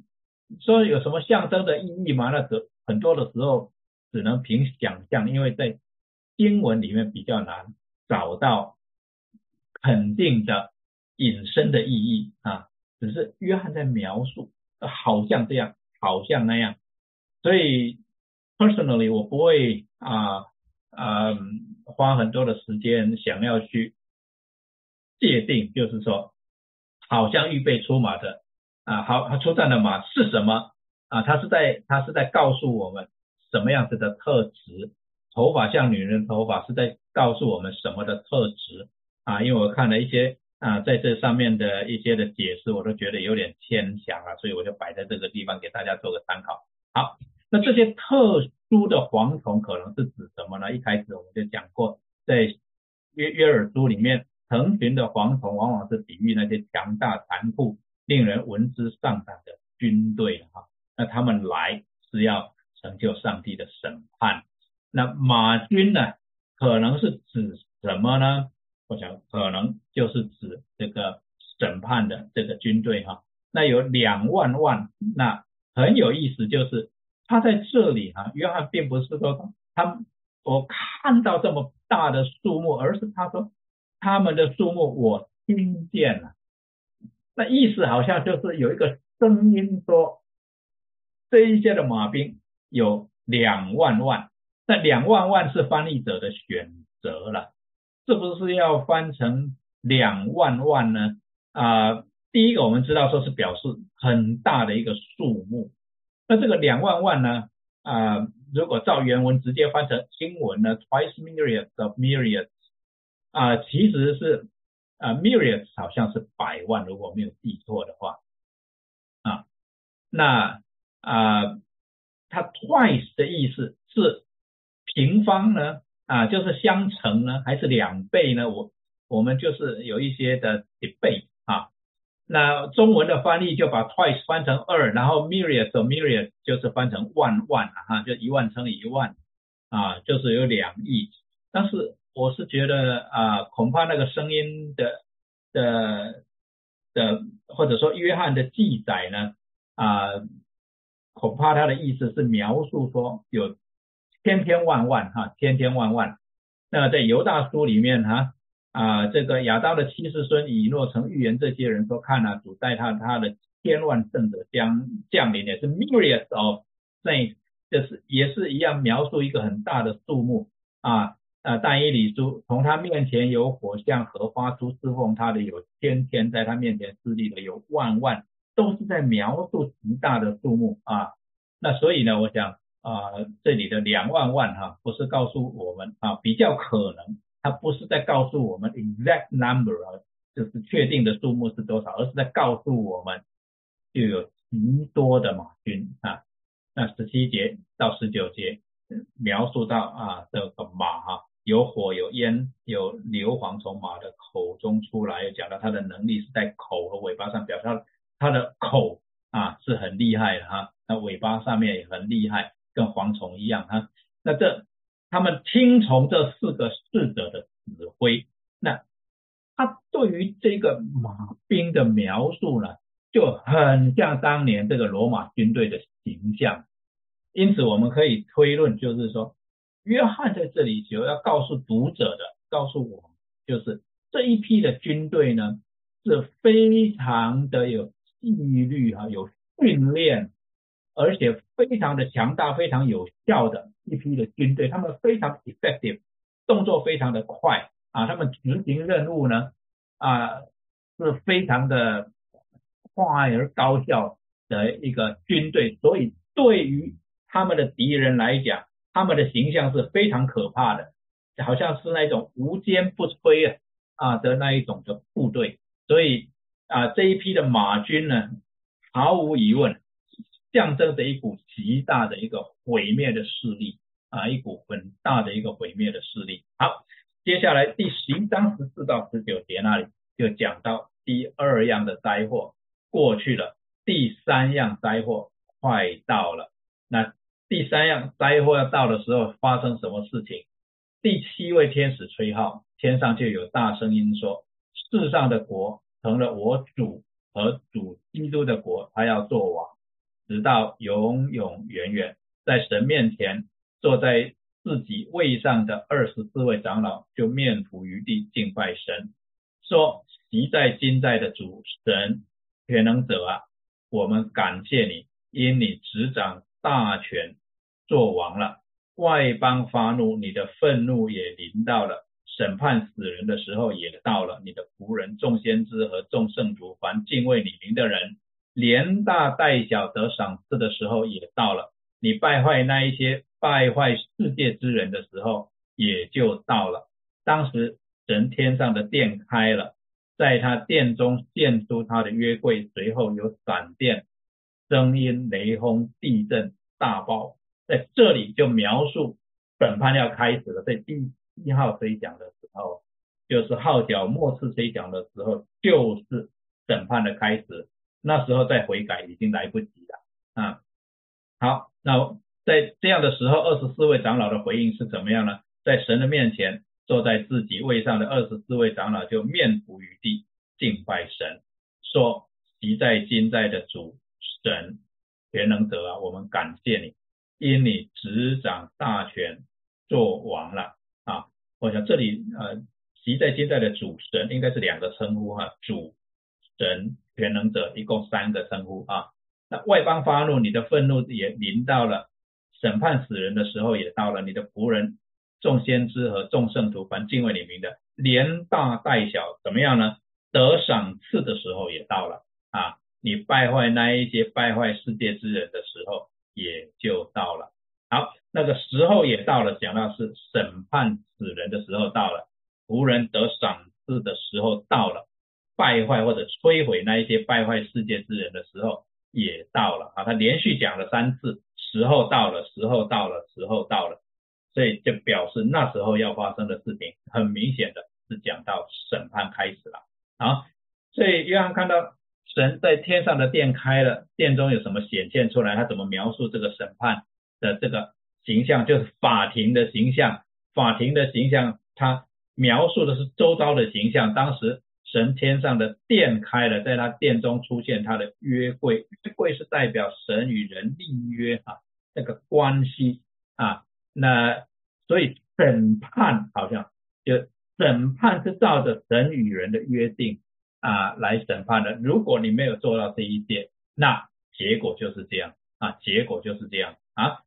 说有什么象征的意义吗？那个很多的时候只能凭想象，因为在经文里面比较难找到肯定的引申的意义啊，只是约翰在描述，好像这样，好像那样，所以 personally 我不会啊啊花很多的时间想要去界定，就是说。好像预备出马的啊，好，他出战的马是什么啊？他是在他是在告诉我们什么样子的特质？头发像女人头发是在告诉我们什么的特质啊？因为我看了一些啊，在这上面的一些的解释，我都觉得有点牵强啊，所以我就摆在这个地方给大家做个参考。好，那这些特殊的蝗虫可能是指什么呢？一开始我们就讲过，在约约尔书里面。成群的蝗虫往往是比喻那些强大、残酷、令人闻之丧胆的军队哈。那他们来是要成就上帝的审判。那马军呢，可能是指什么呢？我想可能就是指这个审判的这个军队哈。那有两万万，那很有意思，就是他在这里哈，约翰并不是说他我看到这么大的数目，而是他说。他们的数目我听见了，那意思好像就是有一个声音说，这一些的马兵有两万万，那两万万是翻译者的选择了，是不是要翻成两万万呢？啊，第一个我们知道说是表示很大的一个数目，那这个两万万呢？啊，如果照原文直接翻成英文呢，twice myriads of myriads。啊，其实是啊，myriads 好像是百万，如果没有记错的话，啊，那啊，它 twice 的意思是平方呢，啊，就是相乘呢，还是两倍呢？我我们就是有一些的 debate，那中文的翻译就把 twice 翻成二，然后 myriads 和 myriad 就是翻成万万啊，就一万乘以一万啊，就是有两亿，但是。我是觉得啊，恐怕那个声音的的的，或者说约翰的记载呢啊，恐怕他的意思是描述说有千千万万哈，千千万万。那在犹大书里面哈，啊这个亚当的七世孙以诺曾预言这些人说，看啊，主带他他的千万圣者将降临，也是 myriads of saints，就是也是一样描述一个很大的数目啊。啊，但以理书从他面前有火像和花出侍奉他的有天天在他面前侍立的有万万，都是在描述极大的数目啊。那所以呢，我想啊，这里的两万万哈，不是告诉我们啊，比较可能，它不是在告诉我们 exact number，就是确定的数目是多少，而是在告诉我们就有极多的马军啊。那十七节到十九节描述到啊这个马哈。有火有烟有硫磺从马的口中出来，又讲到它的能力是在口和尾巴上，表示它的口啊是很厉害的哈，那尾巴上面也很厉害，跟蝗虫一样哈。那这他们听从这四个侍者的指挥，那他对于这个马兵的描述呢，就很像当年这个罗马军队的形象，因此我们可以推论，就是说。约翰在这里就要告诉读者的，告诉我们，就是这一批的军队呢，是非常的有纪律哈，有训练，而且非常的强大，非常有效的一批的军队，他们非常 effective，动作非常的快啊，他们执行任务呢啊是非常的快而高效的一个军队，所以对于他们的敌人来讲。他们的形象是非常可怕的，好像是那种无坚不摧啊的那一种的部队，所以啊这一批的马军呢，毫无疑问象征着一股极大的一个毁灭的势力啊，一股很大的一个毁灭的势力。好，接下来第十一章十四到十九节那里就讲到第二样的灾祸过去了，第三样灾祸快到了，那。第三样灾祸要到的时候，发生什么事情？第七位天使吹号，天上就有大声音说：世上的国成了我主和主基督的国，他要做王，直到永永远远，在神面前坐在自己位上的二十四位长老就面伏于地敬拜神，说：习在今在的主神全能者啊，我们感谢你，因你执掌大权，做王了。外邦发怒，你的愤怒也临到了。审判死人的时候也到了，你的仆人众先知和众圣徒，凡敬畏你名的人，连大带小得赏赐的时候也到了。你败坏那一些败坏世界之人的时候也就到了。当时神天上的殿开了，在他殿中现出他的约柜，随后有闪电、声音、雷轰、地震、大爆，在这里就描述审判要开始了，在第。一号吹响的时候，就是号角末次吹响的时候，就是审判的开始。那时候再悔改已经来不及了啊。那在这样的时候，二十四位长老的回应是怎么样呢？在神的面前，坐在自己位上的二十四位长老就面伏于地敬拜神，说：“即在今在的主神全能者啊，我们感谢你，因你执掌大权，做王了。”啊，我想这里呃，习在今在的主神应该是两个称呼哈，主神全能者一共三个称呼啊。那外邦发怒，你的愤怒也临到了，审判死人的时候也到了，你的仆人众先知和众圣徒凡敬畏你名的，连大带小怎么样呢？得赏赐的时候也到了啊，你败坏那一些败坏世界之人的时候也就到了。好。那个时候也到了，讲到是审判死人的时候到了，仆人得赏赐的时候到了，败坏或者摧毁那一些败坏世界之人的时候也到了啊！他连续讲了三次，时候到了，时候到了，时候到了，所以就表示那时候要发生的事情，很明显的是讲到审判开始了啊！所以约翰看到神在天上的殿开了，殿中有什么显现出来？他怎么描述这个审判的这个？形象就是法庭的形象，法庭的形象，他描述的是周遭的形象。当时神天上的殿开了，在他殿中出现他的约柜，约柜是代表神与人立约啊，那个关系啊。那所以审判好像就审判是照着神与人的约定啊来审判的。如果你没有做到这一点，那结果就是这样啊，结果就是这样啊。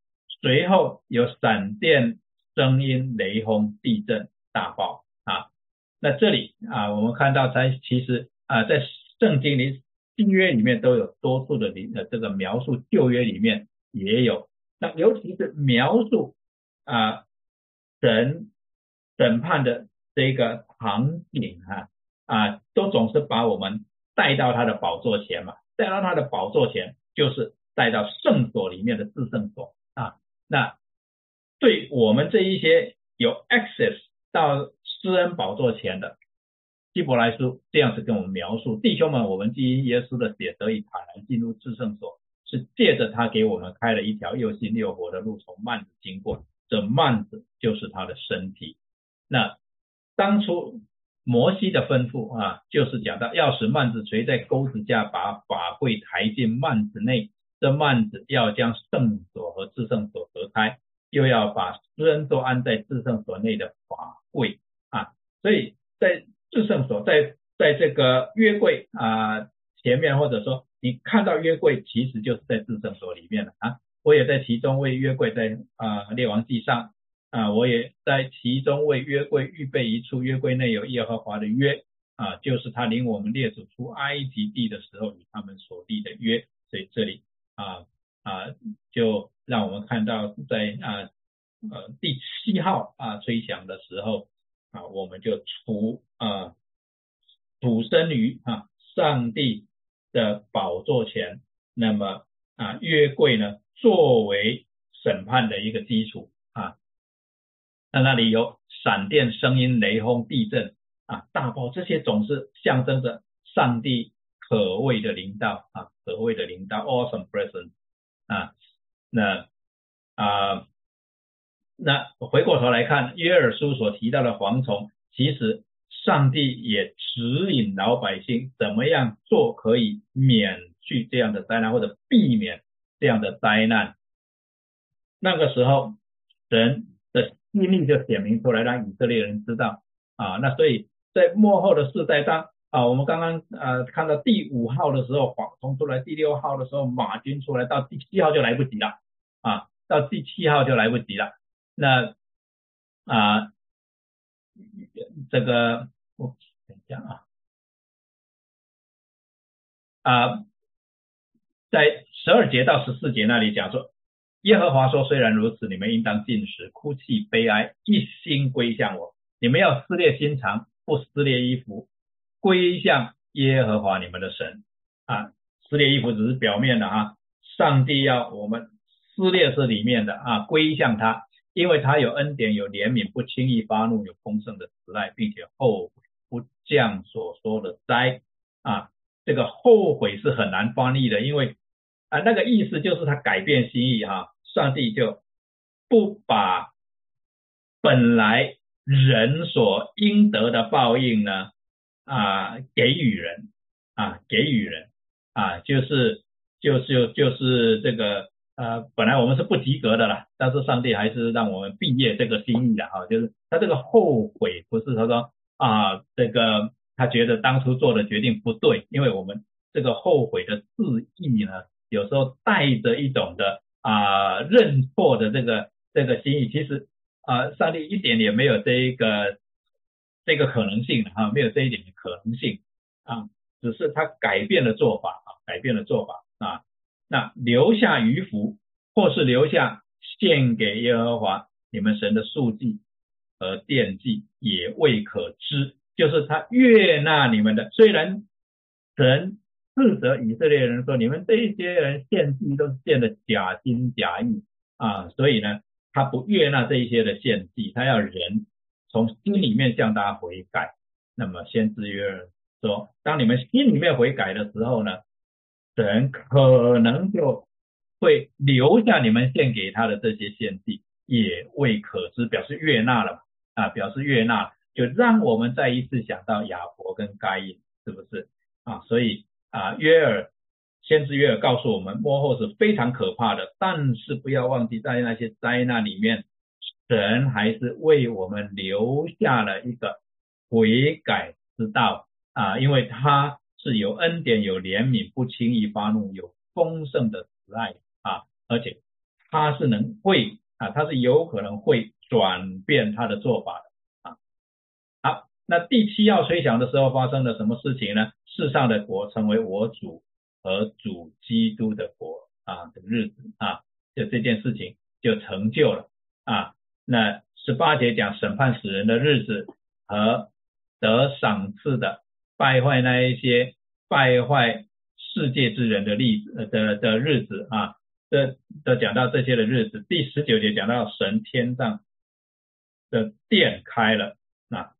随后有闪电、声音、雷轰、地震、大爆啊！那这里啊，我们看到在其实啊，在圣经里新约里面都有多数的里呃这个描述，旧约里面也有。那尤其是描述啊神审判的这个场景哈啊，都总是把我们带到他的宝座前嘛，带到他的宝座前，就是带到圣所里面的至圣所啊。那对我们这一些有 access 到施恩宝座前的希伯来书这样子跟我们描述，弟兄们，我们基于耶稣的血得以坦然进入至圣所，是借着他给我们开了一条又新又活的路，从幔子经过，这幔子就是他的身体。那当初摩西的吩咐啊，就是讲到要使幔子垂在钩子架，把法柜抬进幔子内。这幔子要将圣所和至圣所隔开，又要把施恩都安在至圣所内的法柜，所以在至圣所，在在这个约柜啊前面，或者说你看到约柜，其实就是在至圣所里面了啊。我也在其中为约柜在啊列王记上啊，我也在其中为约柜预备一处，约柜内有耶和华的约啊，就是他领我们列祖出埃及地的时候与他们所立的约，所以这里。啊啊，就让我们看到在啊呃第七号啊吹响的时候啊，我们就除啊主生于啊上帝的宝座前，那么啊约柜呢作为审判的一个基础啊，那那里有闪电、声音、雷轰、地震啊大爆，这些总是象征着上帝。可畏的领导啊，可畏的领导，awesome presence 啊，那啊，那回过头来看约尔书所提到的蝗虫，其实上帝也指引老百姓怎么样做可以免去这样的灾难，或者避免这样的灾难。那个时候，神的命令就显明出来，让以色列人知道啊。那所以在幕后的世代当啊，我们刚刚呃看到第五号的时候，蝗虫出来；第六号的时候，马军出来；到第七号就来不及了啊，到第七号就来不及了。那啊，这个我等一下啊啊，在十二节到十四节那里讲说，耶和华说：虽然如此，你们应当进食、哭泣、悲哀，一心归向我。你们要撕裂心肠，不撕裂衣服，归向耶和华你们的神啊。撕裂衣服只是表面的啊，上帝要我们撕裂是里面的啊，归向他。因为他有恩典，有怜悯，不轻易发怒，有丰盛的慈爱，并且后悔不降所说的灾啊。这个后悔是很难翻译的，因为啊那个意思就是他改变心意哈，上帝就不把本来人所应得的报应呢啊给予人啊给予人啊就是就是就是这个。呃，本来我们是不及格的啦，但是上帝还是让我们毕业这个心意的哈，就是他这个后悔不是他说啊，这个他觉得当初做的决定不对，因为我们这个后悔的字意呢，有时候带着一种的啊认错的这个这个心意，其实啊，上帝一点也没有这一个这个可能性哈，没有这一点的可能性啊，只是他改变了做法啊，改变了做法啊。那留下余福，或是留下献给耶和华你们神的数据和奠祭，也未可知。就是他悦纳你们的，虽然神斥责以色列人说，你们这些人献祭都是献的假心假意啊，所以呢，他不悦纳这一些的献祭，他要人从心里面向他悔改。那么先知约说，当你们心里面悔改的时候呢？神可能就会留下你们献给他的这些献祭，也未可知，表示悦纳了啊，表示悦纳，就让我们再一次想到亚伯跟该隐，是不是啊？所以啊，约尔先知约尔告诉我们，幕后是非常可怕的，但是不要忘记，在那些灾难里面，神还是为我们留下了一个悔改之道啊，因为他。是有恩典、有怜悯、不轻易发怒、有丰盛的慈爱啊，而且他是能会啊，他是有可能会转变他的做法的啊。好，那第七要吹响的时候发生了什么事情呢？世上的国成为我主和主基督的国啊的日子啊，就这件事情就成就了啊。那十八节讲审判死人的日子和得赏赐的。败坏那一些败坏世界之人的例子的的日子啊，的的讲到这些的日子，第十九节讲到神天上的殿开了啊，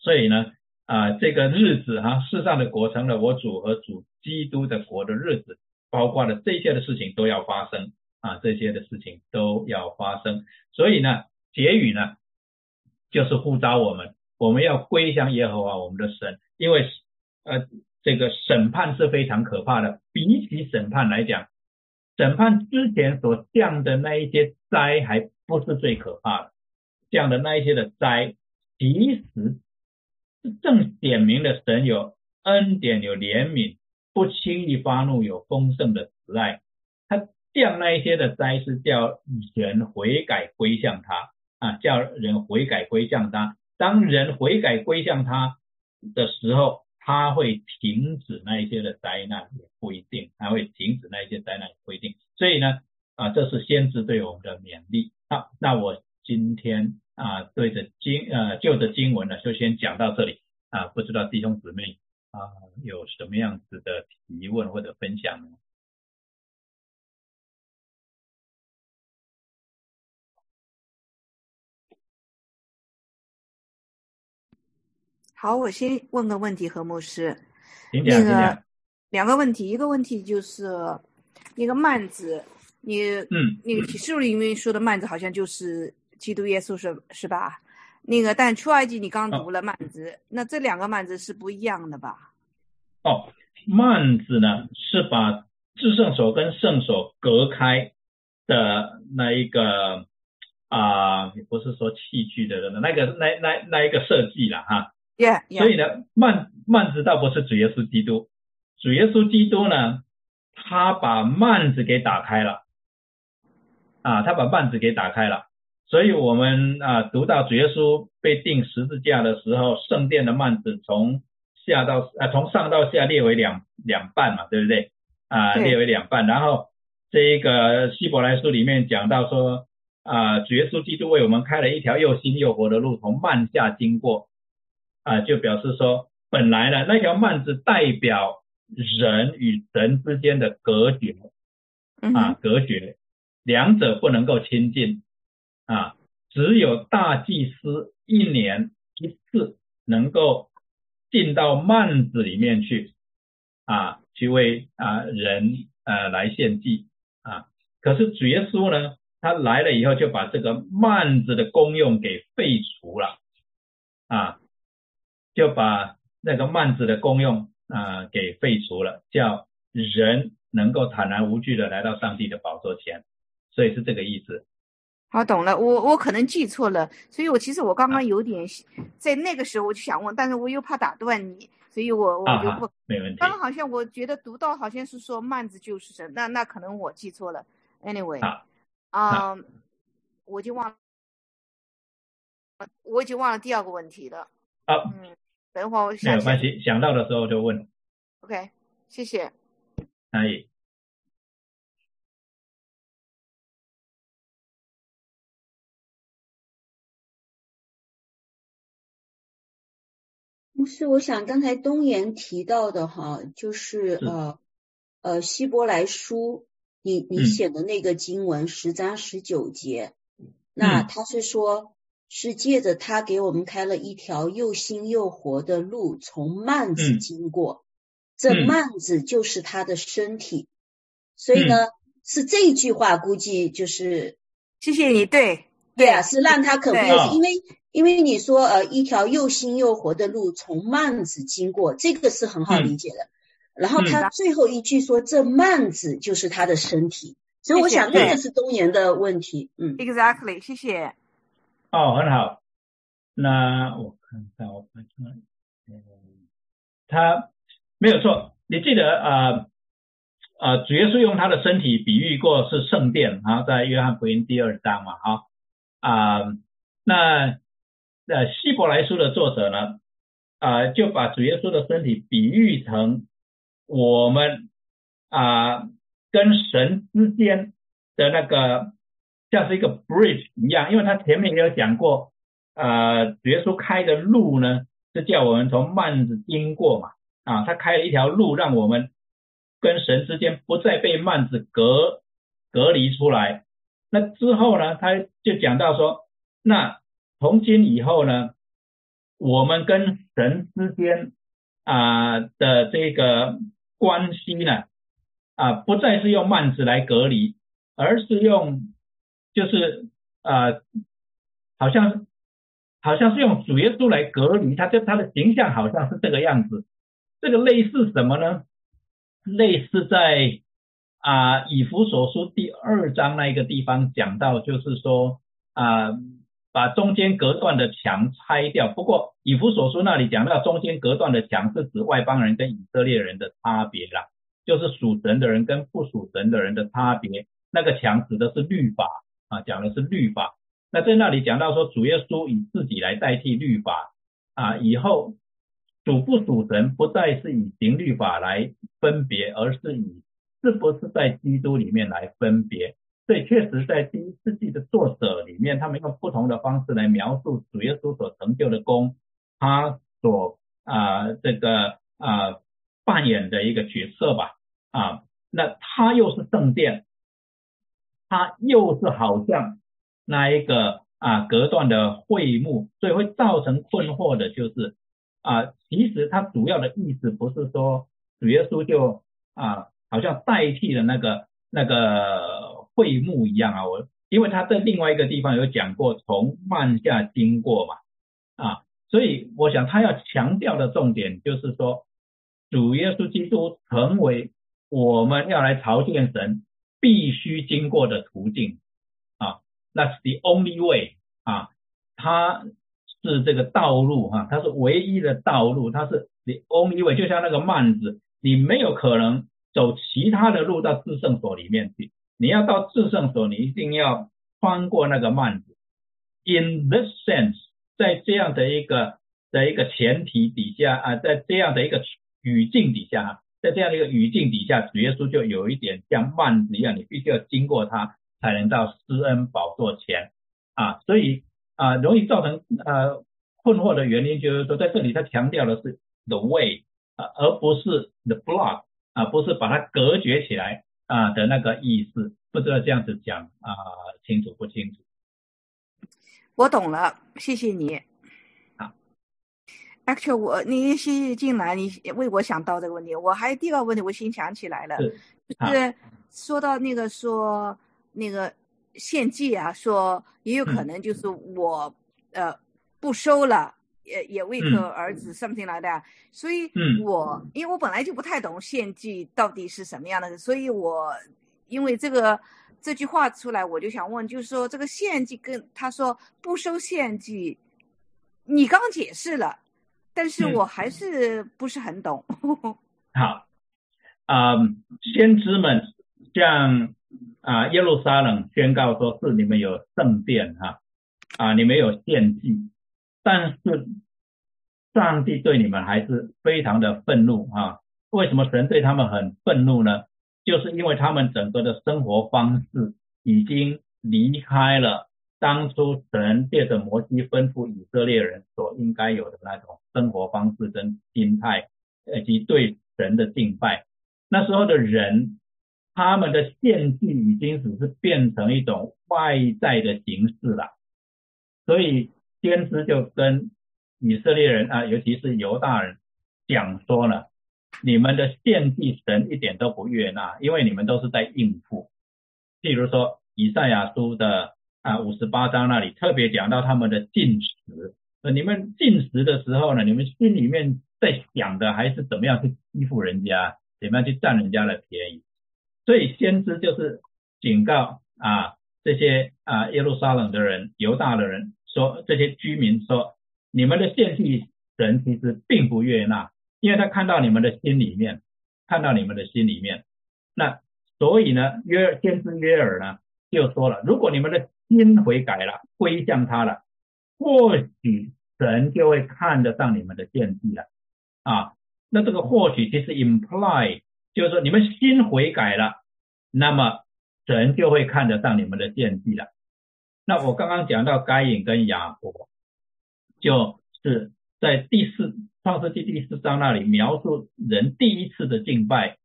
所以呢啊这个日子哈世上的国成了我主和主基督的国的日子，包括了这些的事情都要发生啊这些的事情都要发生，所以呢结语呢就是呼召我们，我们要归向耶和华我们的神。因为呃，这个审判是非常可怕的。比起审判来讲，审判之前所降的那一些灾还不是最可怕的。降的那一些的灾，其实是正点明了神有恩典、有怜悯，不轻易发怒，有丰盛的慈爱。他降那一些的灾，是叫人悔改归向他啊，叫人悔改归向他。当人悔改归向他。的时候，他会停止那一些的灾难，也不一定，他会停止那一些灾难，也不一定。所以呢，啊，这是先知对我们的勉励。好，那我今天啊，对着经呃旧的经文呢，就先讲到这里啊。不知道弟兄姊妹啊有什么样子的提问或者分享呢？好，我先问个问题，何牧师。那个两个问题，一个问题就是那个幔子，你嗯，那个启示录里面说的幔子好像就是基督耶稣是是吧？那个，但出埃及你刚读了幔子，那这两个幔子是不一样的吧？哦，幔子呢是把至圣所跟圣所隔开的那一个啊，不是说器具的那个那那那一个设计了哈。Yeah。所以呢，幔幔子倒不是主耶稣基督，主耶稣基督呢，他把幔子给打开了，啊，他把幔子给打开了。所以，我们啊读到主耶稣被钉十字架的时候，圣殿的幔子从下到啊从上到下列为两两半嘛，对不对？啊，列为两半。然后这一个希伯来书里面讲到说啊，主耶稣基督为我们开了一条又新又活的路，从幔下经过啊，就表示说，本来呢那条幔子代表人与神之间的隔绝啊，隔绝，两者不能够亲近。啊，只有大祭司一年一次能够进到幔子里面去，啊，去为啊人呃来献祭啊。可是主耶稣呢，他来了以后就把这个幔子的功用给废除了，啊，就把那个幔子的功用啊给废除了，叫人能够坦然无惧的来到上帝的宝座前，所以是这个意思。好，懂了。我我可能记错了，所以我其实我刚刚有点在那个时候我就想问，但是我又怕打断你，所以我我就不没问题。刚刚好像我觉得读到好像是说幔子就是神，那那可能我记错了。Anyway，啊，我就忘了，我已经忘了第二个问题了。啊，嗯，等会儿我想。没有关系，想到的时候就问。OK，谢谢。可以。是，我想刚才东岩提到的哈，就是呃呃希伯来书，你你写的那个经文十章十九节，那他是说，是借着他给我们开了一条又新又活的路，从幔子经过，这幔子就是他的身体，所以呢，是这句话估计就是谢谢你，对。对啊，是让他可不因为。因为你说呃一条又新又活的路从幔子经过，这个是很好理解的。然后他最后一句说这幔子就是他的身体，所以我想那个是东岩的问题。嗯，Exactly，谢谢。哦，很好。那我看看我看看，嗯，他没有错。你记得啊啊，主耶稣用他的身体比喻过是圣殿啊，在约翰福音第二章嘛，哈啊那。那希伯来书的作者呢，啊，就把主耶稣的身体比喻成我们啊跟神之间的那个像是一个 bridge 一样，因为他前面也有讲过，啊，耶稣开的路呢是叫我们从幔子经过嘛，啊，他开了一条路，让我们跟神之间不再被幔子隔隔离出来。那之后呢，他就讲到说，那。从今以后呢，我们跟神之间啊的这个关系呢，啊不再是用幔子来隔离，而是用就是啊，好像好像是用主耶稣来隔离，他就他的形象好像是这个样子。这个类似什么呢？类似在啊以弗所书第二章那一个地方讲到，就是说啊。把中间隔断的墙拆掉。不过以弗所书那里讲到中间隔断的墙是指外邦人跟以色列人的差别啦，就是属神的人跟不属神的人的差别。那个墙指的是律法啊，讲的是律法。那在那里讲到说主耶稣以自己来代替律法啊，以后属不属神不再是以行律法来分别，而是以是不是在基督里面来分别。所以确实，在第一世纪的作者里面，他们用不同的方式来描述主耶稣所成就的功，他所啊这个啊扮演的一个角色吧啊，那他又是圣殿，他又是好像那一个啊隔断的会幕，所以会造成困惑的就是啊，其实他主要的意思不是说主耶稣就啊好像代替了那个那个。会幕一样啊，我因为他在另外一个地方有讲过，从慢下经过嘛，啊，所以我想他要强调的重点就是说，主耶稣基督成为我们要来朝见神必须经过的途径。啊，那是 the only way 啊，它是这个道路哈，它是唯一的道路，它是 the only way，就像那个幔子，你没有可能走其他的路到至圣所里面去，你要到至圣所，你一定要穿过那个幔子。In this sense，在这样的一个的一个前提底下啊，在这样的一个语境底下，在这样的一个语境底下，主耶稣就有一点像幔子一样，你必须要经过它才能到施恩宝座前啊，所以啊，容易造成呃困惑的原因就是说，在这里他强调的是 the way 啊，而不是 the block 啊，不是把它隔绝起来啊的那个意思，不知道这样子讲啊清楚不清楚？我懂了，谢谢你。好，Actually，我你先进来，你为我想到这个问题。我还有第二个问题，我先想起来了，就是说到那个说那个献祭啊，说也有可能就是我呃不收了，也也为个儿子 something 来的，所以我因为我本来就不太懂献祭到底是什么样的，所以我因为这个。这句话出来，我就想问，就是说这个献祭跟他说不收献祭，你刚解释了，但是我还是不是很懂。好，啊，先知们向啊耶路撒冷宣告说是你们有圣殿哈，啊你们有献祭，但是上帝对你们还是非常的愤怒啊。为什么神对他们很愤怒呢？就是因为他们整个的生活方式已经离开了当初神借着摩西吩咐以色列人所应该有的那种生活方式跟心态，以及对神的敬拜。那时候的人，他们的献祭已经只是变成一种外在的形式了。所以先知就跟以色列人啊，尤其是犹大人讲说了。你们的献祭神一点都不悦纳，因为你们都是在应付。譬如说以赛亚书的啊五十八章那里特别讲到他们的进食，呃，你们进食的时候呢，你们心里面在想的还是怎么样去欺负人家，怎么样去占人家的便宜。所以先知就是警告啊这些啊耶路撒冷的人、犹大的人说，这些居民说，你们的献祭神其实并不悦纳。因为他看到你们的心里面，看到你们的心里面，那所以呢，约先知约尔呢就说了，如果你们的心悔改了，归向他了，或许神就会看得上你们的献祭了啊。那这个或许其实 imply 就是说你们心悔改了，那么神就会看得上你们的献祭了。那我刚刚讲到该隐跟雅伯，就是在第四。创世纪第四章那里描述人第一次的敬拜，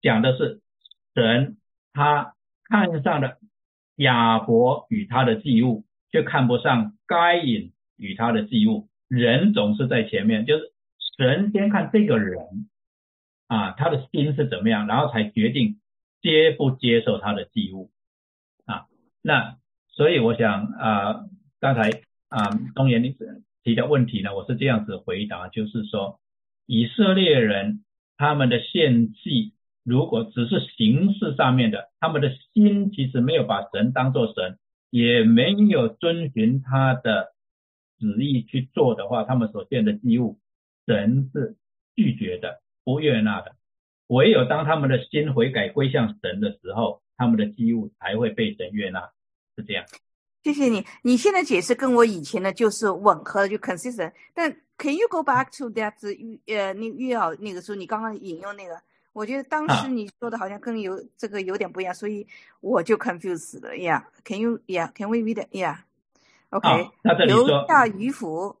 讲的是神他看上了亚伯与他的祭物，却看不上该隐与他的祭物。人总是在前面，就是神先看这个人啊，他的心是怎么样，然后才决定接不接受他的祭物啊。那所以我想啊，刚才啊东岩你。提的问题呢，我是这样子回答，就是说，以色列人他们的献祭，如果只是形式上面的，他们的心其实没有把神当做神，也没有遵循他的旨意去做的话，他们所献的祭物，神是拒绝的，不悦纳的。唯有当他们的心悔改归向神的时候，他们的祭物才会被神悦纳，是这样。谢谢你，你现在解释跟我以前的就是吻合，就 consistent。但 Can you go back to that？呃，你约好那个时候，你刚刚引用那个，我觉得当时你说的好像跟有这个有点不一样，所以我就 confused 了。Yeah，Can you？Yeah，Can we read it？Yeah，OK。留下鱼符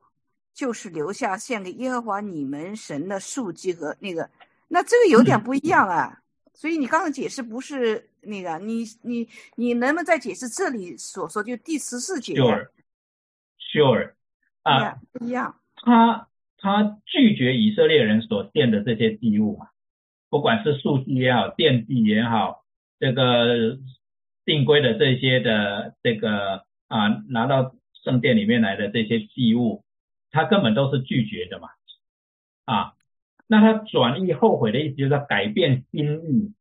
就是留下献给耶和华你们神的数据和那个，那这个有点不一样啊。所以你刚刚解释不是。那个，你你你能不能再解释这里所说就第十四节？Sure，Sure，啊，不一样。他他拒绝以色列人所献的这些祭物嘛，不管是数据也好，奠祭也好，这个定规的这些的这个啊，拿到圣殿里面来的这些祭物，他根本都是拒绝的嘛，啊，那他转意后悔的意思就是改变心意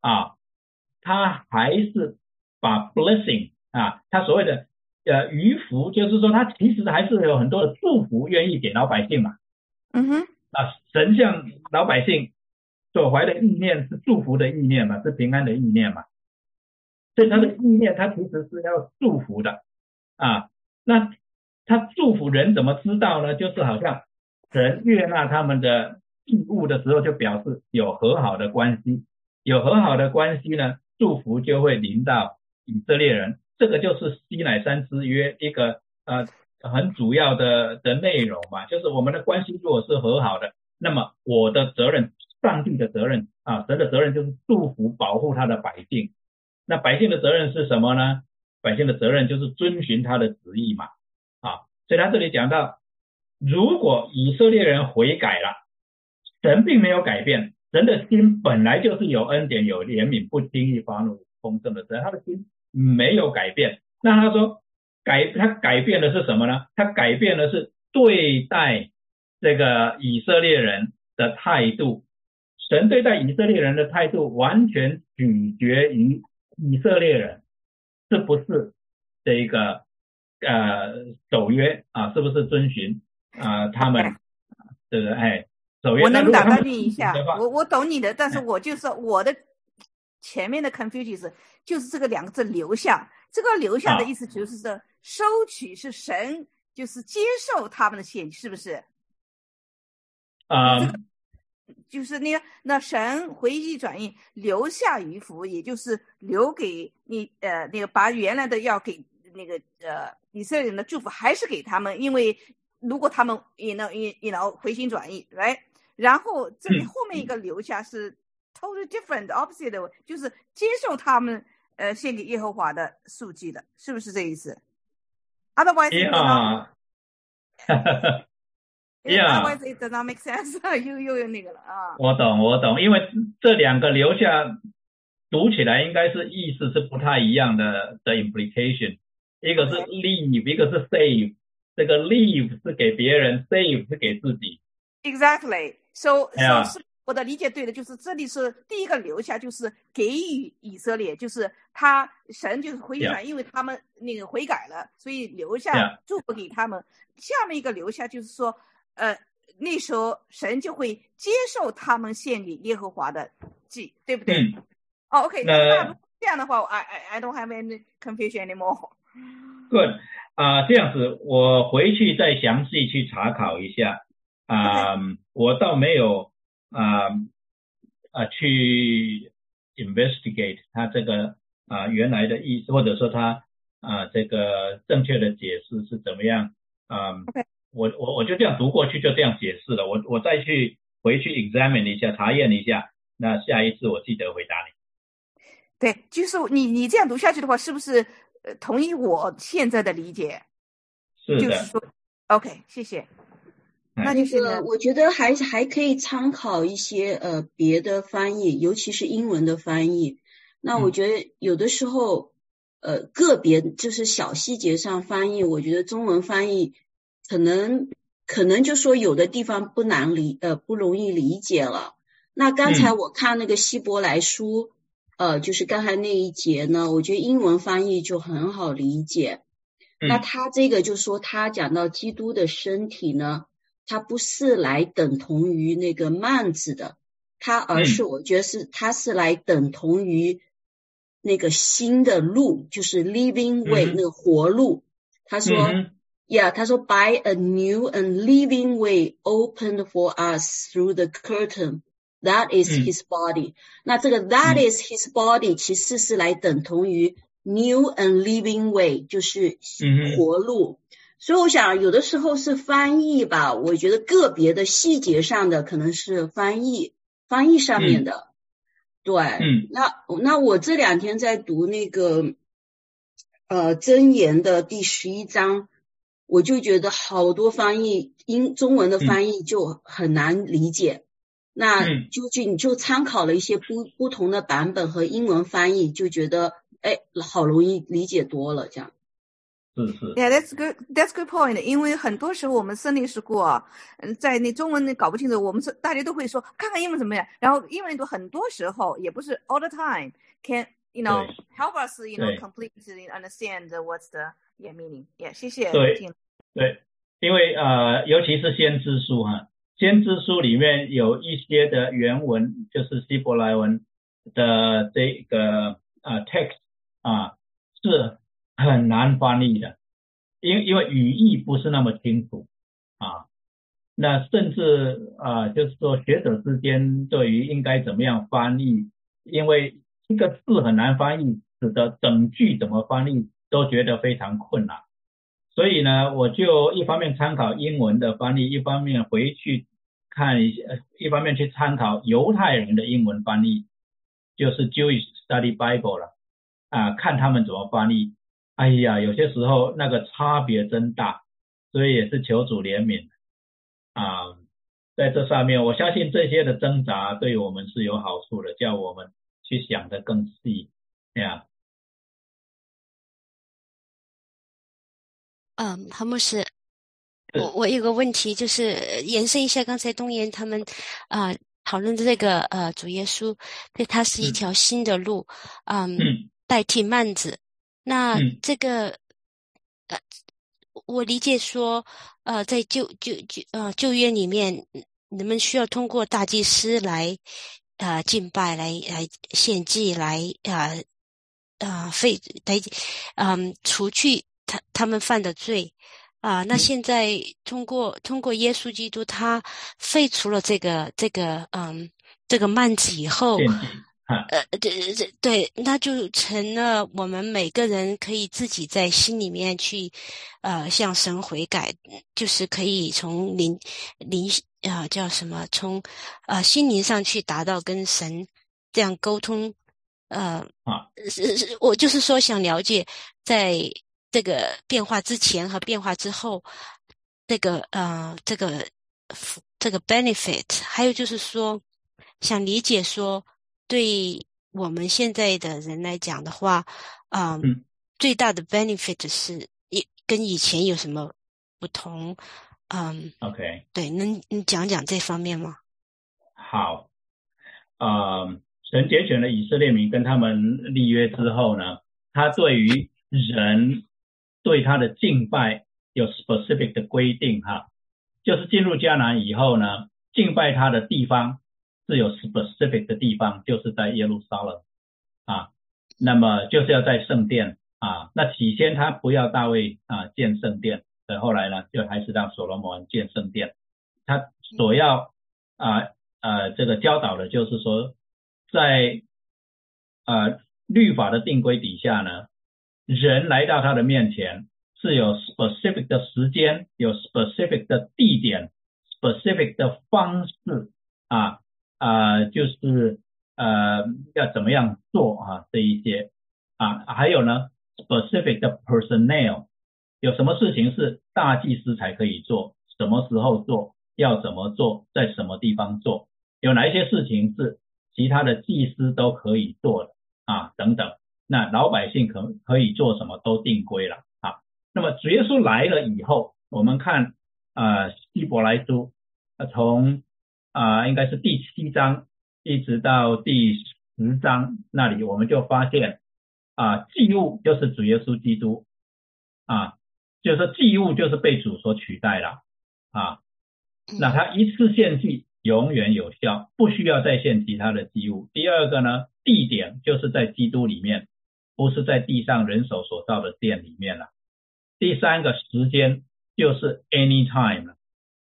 啊，他还是把 blessing 啊，他所谓的呃余福，就是说他其实还是有很多的祝福愿意给老百姓嘛，嗯哼，啊，神向老百姓所怀的意念是祝福的意念嘛，是平安的意念嘛，所以他的意念他其实是要祝福的啊，那。他祝福人怎么知道呢？就是好像人悦纳他们的义务的时候，就表示有和好的关系，有和好的关系呢，祝福就会临到以色列人。这个就是西乃山之约一个呃很主要的的内容嘛，就是我们的关系如果是和好的，那么我的责任，上帝的责任啊，神的责任就是祝福保护他的百姓。那百姓的责任是什么呢？百姓的责任就是遵循他的旨意嘛。啊所以他这里讲到，如果以色列人悔改了，神并没有改变，人的心本来就是有恩典、有怜悯、不轻易发怒、公正的神，他的心没有改变。那他说改，他改变的是什么呢？他改变的是对待这个以色列人的态度。神对待以色列人的态度，完全取决于以色列人是不是这一个。呃，守约啊，是不是遵循啊？他们对不对？哎，守约。我能打断你一下，我我懂你的，但是我就说我的前面的 confusion 就是这个两个字留下，这个留下的意思就是说收取是神，就是接受他们的献，是不是？啊，就是那个那神回忆转意留下余福，也就是留给你呃那个把原来的要给那个呃。以色列人的祝福还是给他们，因为如果他们也能也也能回心转意，来，然后这里后面一个留下是 totally different opposite，就是接受他们呃献给耶和华的数据的，是不是这意思？Otherwise，啊，哈哈哈，Yeah，Otherwise it does not make sense，又又有那个了啊。我懂，我懂，因为这两个留下读起来应该是意思是不太一样的的 implication。一个是 leave，一个是 save。这个 leave 是给别人，save 是给自己。Exactly. So, so 是我的理解对的，就是这里是第一个留下，就是给予以色列，就是他神就是回转，因为他们那个悔改了，所以留下祝福给他们。下面一个留下就是说，呃，那时候神就会接受他们献给耶和华的祭，对不对？哦，OK。那这样的话，I I I don't have any confusion anymore. Good 啊，这样子我回去再详细去查考一下啊，我倒没有啊啊去 investigate 他这个啊原来的意思，或者说他啊这个正确的解释是怎么样啊？我我我就这样读过去，就这样解释了。我我再去回去 examine 一下，查验一下，那下一次我记得回答你。对，就是你你这样读下去的话，是不是？呃，同意我现在的理解，是的。就是说，OK，谢谢。那就是我觉得还还可以参考一些呃别的翻译，尤其是英文的翻译。那我觉得有的时候呃个别就是小细节上翻译，我觉得中文翻译可能可能就说有的地方不难理呃不容易理解了。那刚才我看那个希伯来书。呃，就是刚才那一节呢，我觉得英文翻译就很好理解。那他这个就说他讲到基督的身体呢，他不是来等同于那个幔子的，他而是我觉得是他是来等同于那个新的路，就是 living way 那个活路。他说 ，Yeah，他说 by a new and living way opened for us through the curtain。That is his body。那这个 That is his body 其实是来等同于 new and living way，就是活路。所以我想有的时候是翻译吧，我觉得个别的细节上的可能是翻译，翻译上面的。对，那那我这两天在读那个呃箴言的第十一章， 我就觉得好多翻译英中文的翻译就很难理解。那究竟就参考了一些不不同的版本和英文翻译，就觉得哎，好容易理解多了这样。是是，Yeah, that's good. That's good point. 因为很多时候我们生理事故啊，嗯，在那中文搞不清楚，我们是大家都会说看看英文怎么样。然后英文都很多时候也不是 all the time can you know help us you know completely understand what's the yeah meaning. Yeah，谢谢。对对，因为呃，尤其是先知书哈，先知书里面有一些的原文就是希伯来文的这个呃 text 啊是。很难翻译的，因因为语义不是那么清楚啊。那甚至啊，就是说学者之间对于应该怎么样翻译，因为一个字很难翻译，使得整句怎么翻译都觉得非常困难。所以呢，我就一方面参考英文的翻译，一方面回去看一下，一方面去参考犹太人的英文翻译，就是 Jewish Study Bible 了啊，看他们怎么翻译。哎呀，有些时候那个差别真大，所以也是求主怜悯啊。在这上面，我相信这些的挣扎对我们是有好处的，叫我们去想的更细呀。嗯，韩牧师，我我有个问题，就是延伸一下刚才东岩他们啊讨论的这个呃主耶稣，对他是一条新的路，嗯，代替曼子。那这个呃，我理解说，呃，在旧旧旧呃旧约里面，人们需要通过大祭司来啊敬拜，来来献祭，来啊啊废来嗯除去他他们犯的罪啊。那现在通过通过耶稣基督，他废除了这个这个嗯这个幔子以后。呃，对对对，那就成了我们每个人可以自己在心里面去，呃，向神悔改，就是可以从灵灵啊叫什么，从呃心灵上去达到跟神这样沟通，呃啊，是是，我就是说想了解，在这个变化之前和变化之后，这个呃这个这个 benefit，还有就是说想理解说。对我们现在的人来讲的话，嗯，最大的 benefit 是一跟以前有什么不同？嗯，OK，对，能你讲讲这方面吗？好，啊，神拣选了以色列民，跟他们立约之后呢，他对于人对他的敬拜有 specific 的规定哈，就是进入迦南以后呢，敬拜他的地方。是有 specific 的地方，就是在耶路撒冷啊，那么就是要在圣殿啊。那起先他不要大卫啊建圣殿，呃后来呢就还是让所罗门建圣殿。他所要啊呃这个教导的就是说，在呃律法的定规底下呢，人来到他的面前是有 specific 的时间，有 specific 的地点，specific 的方式啊。啊，就是呃，要怎么样做啊？这一些啊，还有呢，specific 的 personnel，有什么事情是大祭司才可以做？什么时候做？要怎么做？在什么地方做？有哪一些事情是其他的祭司都可以做的啊？等等，那老百姓可可以做什么都定规了啊。那么主耶稣来了以后，我们看啊，希伯来书从。啊，应该是第七章一直到第十章那里，我们就发现啊，祭物就是主耶稣基督啊，就是说祭物就是被主所取代了啊。那他一次献祭永远有效，不需要再献其他的祭物。第二个呢，地点就是在基督里面，不是在地上人手所造的殿里面了。第三个时间就是 anytime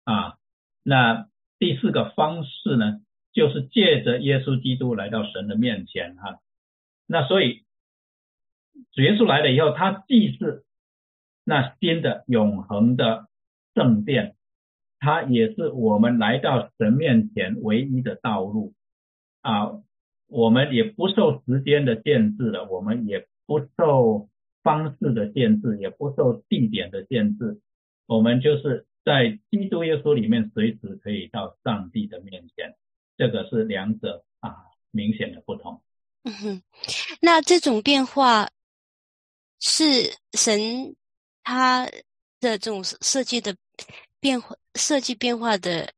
啊，那。第四个方式呢，就是借着耶稣基督来到神的面前哈。那所以主耶稣来了以后，他既是那新的永恒的圣殿，他也是我们来到神面前唯一的道路啊。我们也不受时间的限制了，我们也不受方式的限制，也不受地点的限制，我们就是。在基督耶稣里面，随时可以到上帝的面前，这个是两者啊明显的不同。嗯哼，那这种变化是神他的这种设计的变化，设计变化的，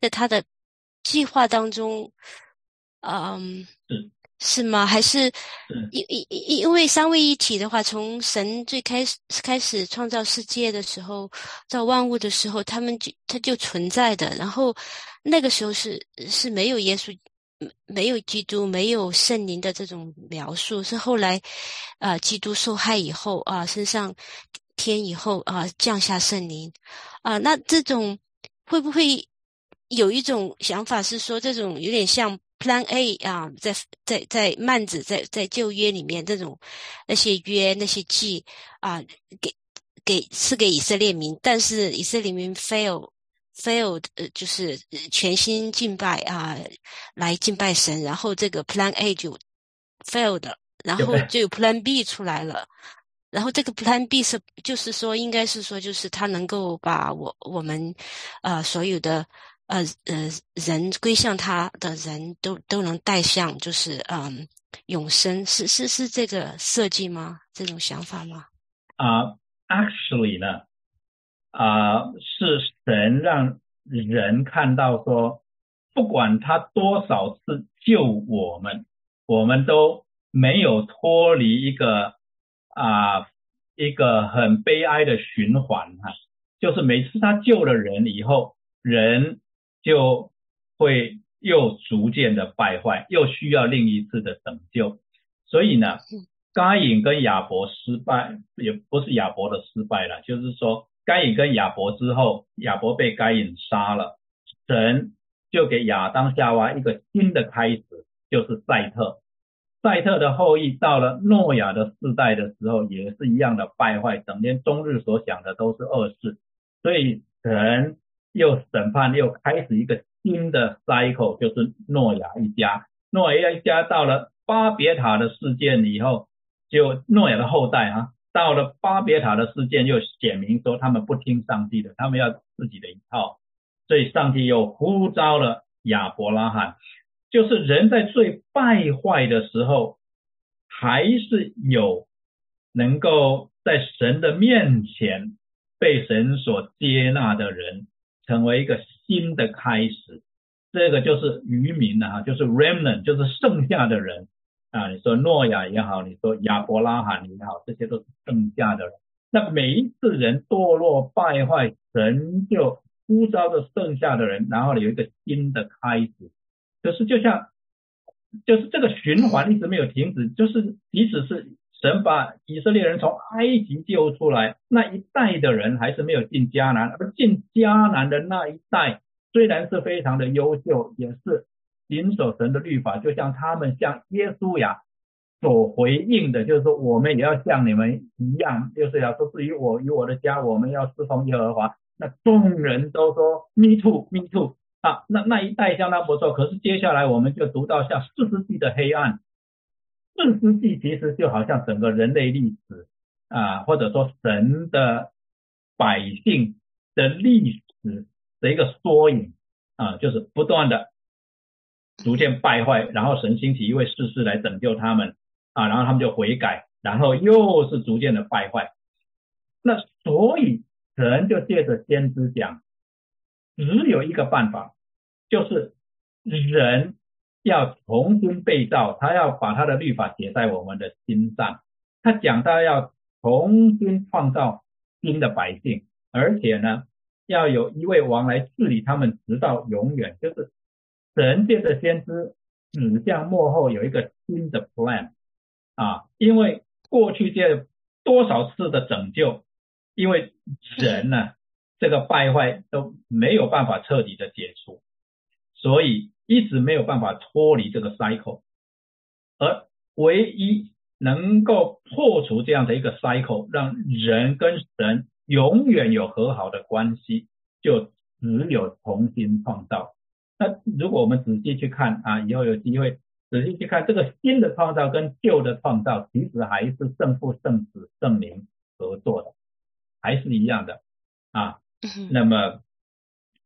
在他的计划当中，嗯，是吗？还是因因因因为三位一体的话，从神最开始开始创造世界的时候，造万物的时候，他们就他就存在的。然后那个时候是是没有耶稣。没有基督，没有圣灵的这种描述，是后来，啊，基督受害以后啊，升上天以后啊，降下圣灵，啊，那这种会不会有一种想法是说，这种有点像 Plan A 啊，在在在幔子在在旧约里面这种那些约那些祭啊，给给赐给以色列民，但是以色列民 fail。failed，呃，就是全心敬拜啊，来敬拜神，然后这个 Plan A 就 failed，然后就有 Plan B 出来了，然后这个 Plan B 是就是说，应该是说，就是他能够把我我们，呃，所有的呃呃人归向他的人都都能带向，就是嗯永生，是是是这个设计吗？这种想法吗？啊，actually 呢？啊，是神让人看到说，不管他多少次救我们，我们都没有脱离一个啊一个很悲哀的循环哈。就是每次他救了人以后，人就会又逐渐的败坏，又需要另一次的拯救。所以呢，该隐跟亚伯失败，也不是亚伯的失败了，就是说。该隐跟亚伯之后，亚伯被该隐杀了，神就给亚当夏娃一个新的开始，就是赛特。赛特的后裔到了诺亚的世代的时候，也是一样的败坏，整天终日所想的都是恶事。所以神又审判，又开始一个新的 cycle，就是诺亚一家。诺亚一家到了巴别塔的事件以后，就诺亚的后代啊。到了巴别塔的事件，又显明说他们不听上帝的，他们要自己的一套，所以上帝又呼召了亚伯拉罕。就是人在最败坏的时候，还是有能够在神的面前被神所接纳的人，成为一个新的开始。这个就是渔民啊，就是 remnant，就是剩下的人。啊，你说诺亚也好，你说亚伯拉罕也好，这些都是剩下的人。那每一次人堕落败坏，神就呼召着剩下的人，然后有一个新的开始。可是就像，就是这个循环一直没有停止。就是即使是神把以色列人从埃及救出来，那一代的人还是没有进迦南，而进迦南的那一代虽然是非常的优秀，也是。谨守神的律法，就像他们向耶稣呀所回应的，就是说我们也要像你们一样，就是要说至于我与我的家，我们要侍奉耶和华。那众人都说 Me too, Me too 啊，那那一代相当不错。可是接下来我们就读到像四世纪的黑暗，四世纪其实就好像整个人类历史啊，或者说神的百姓的历史的一个缩影啊，就是不断的。逐渐败坏，然后神兴起一位世师来拯救他们啊，然后他们就悔改，然后又是逐渐的败坏。那所以神就借着先知讲，只有一个办法，就是人要重新被造，他要把他的律法写在我们的心上。他讲到要重新创造新的百姓，而且呢，要有一位王来治理他们，直到永远，就是。神界的先知指向幕后有一个新的 plan 啊，因为过去这多少次的拯救，因为人呢这个败坏都没有办法彻底的解除，所以一直没有办法脱离这个 cycle，而唯一能够破除这样的一个 cycle，让人跟神永远有和好的关系，就只有重新创造。那如果我们仔细去看啊，以后有机会仔细去看这个新的创造跟旧的创造，其实还是圣父、圣子、圣灵合作的，还是一样的啊。那么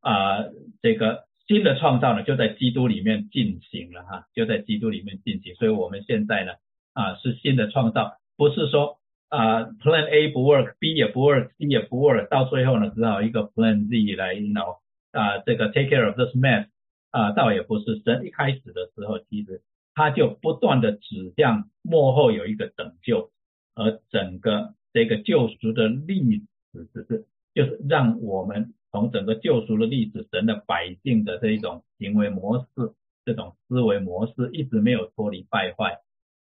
啊，这个新的创造呢，就在基督里面进行了哈，就在基督里面进行。所以我们现在呢啊，是新的创造，不是说啊，Plan A 不 work，B 也不 work，C 也不 work，到最后呢，只好一个 Plan Z 来，you，know 啊，这个 take care of this mess 啊，倒也不是神一开始的时候，其实他就不断的指向幕后有一个拯救，而整个这个救赎的历史只是就是让我们从整个救赎的历史，神的百姓的这一种行为模式，这种思维模式一直没有脱离败坏。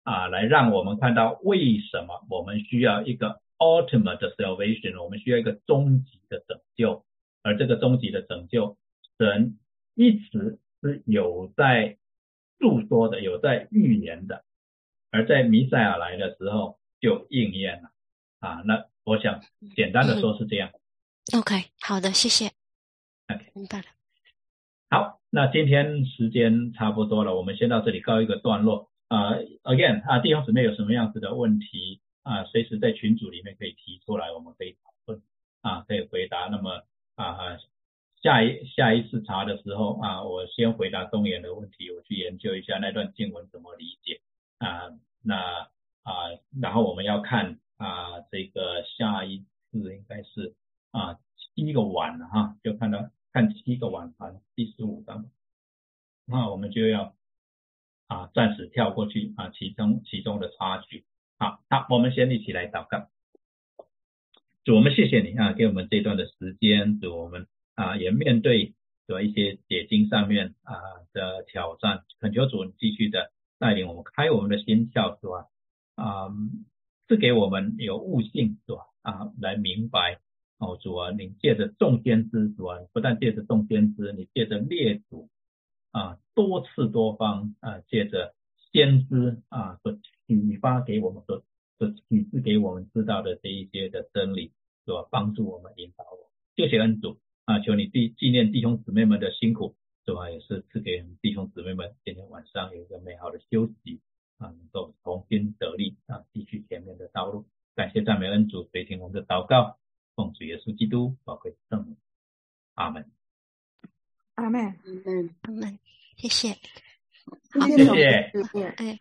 啊，来让我们看到为什么我们需要一个 ultimate salvation，我们需要一个终极的拯救，而这个终极的拯救，神一直是有在诉说的，有在预言的，而在弥赛亚来的时候就应验了。啊，那我想简单的说是这样。OK，好的，谢谢。OK，明白了。好，那今天时间差不多了，我们先到这里告一个段落。啊，again 啊，弟兄姊妹有什么样子的问题啊，随时在群组里面可以提出来，我们可以讨论啊，可以回答。那么啊，下一下一次查的时候啊，我先回答东岩的问题，我去研究一下那段经文怎么理解啊，那啊，然后我们要看啊，这个下一次应该是啊七个碗哈，就看到看七个碗盘第十五章，那我们就要。啊，暂时跳过去啊，其中其中的插曲。好，好，我们先一起来祷告。主，我们谢谢你啊，给我们这段的时间，主我们啊也面对主一些解经上面啊的挑战，恳求主继续的带领我们，开我们的心窍，是吧？啊，赐给我们有悟性，是吧？啊，来明白哦，主啊，你借着众先知，主啊，不但借着众先知，你借着列祖。啊，多次多方啊，借着先知啊所启发给我们所所启示给我们知道的这一些的真理，所帮助我们引导我。谢谢恩主啊，求你纪纪念弟兄姊妹们的辛苦，是吧？也是赐给弟兄姊妹们今天晚上有一个美好的休息啊，能够重新得力啊，继续前面的道路。感谢赞美恩主，随听我们的祷告，奉主耶稣基督宝贵圣名，阿门。阿妹，嗯，阿门，谢谢，谢谢，谢谢，哎。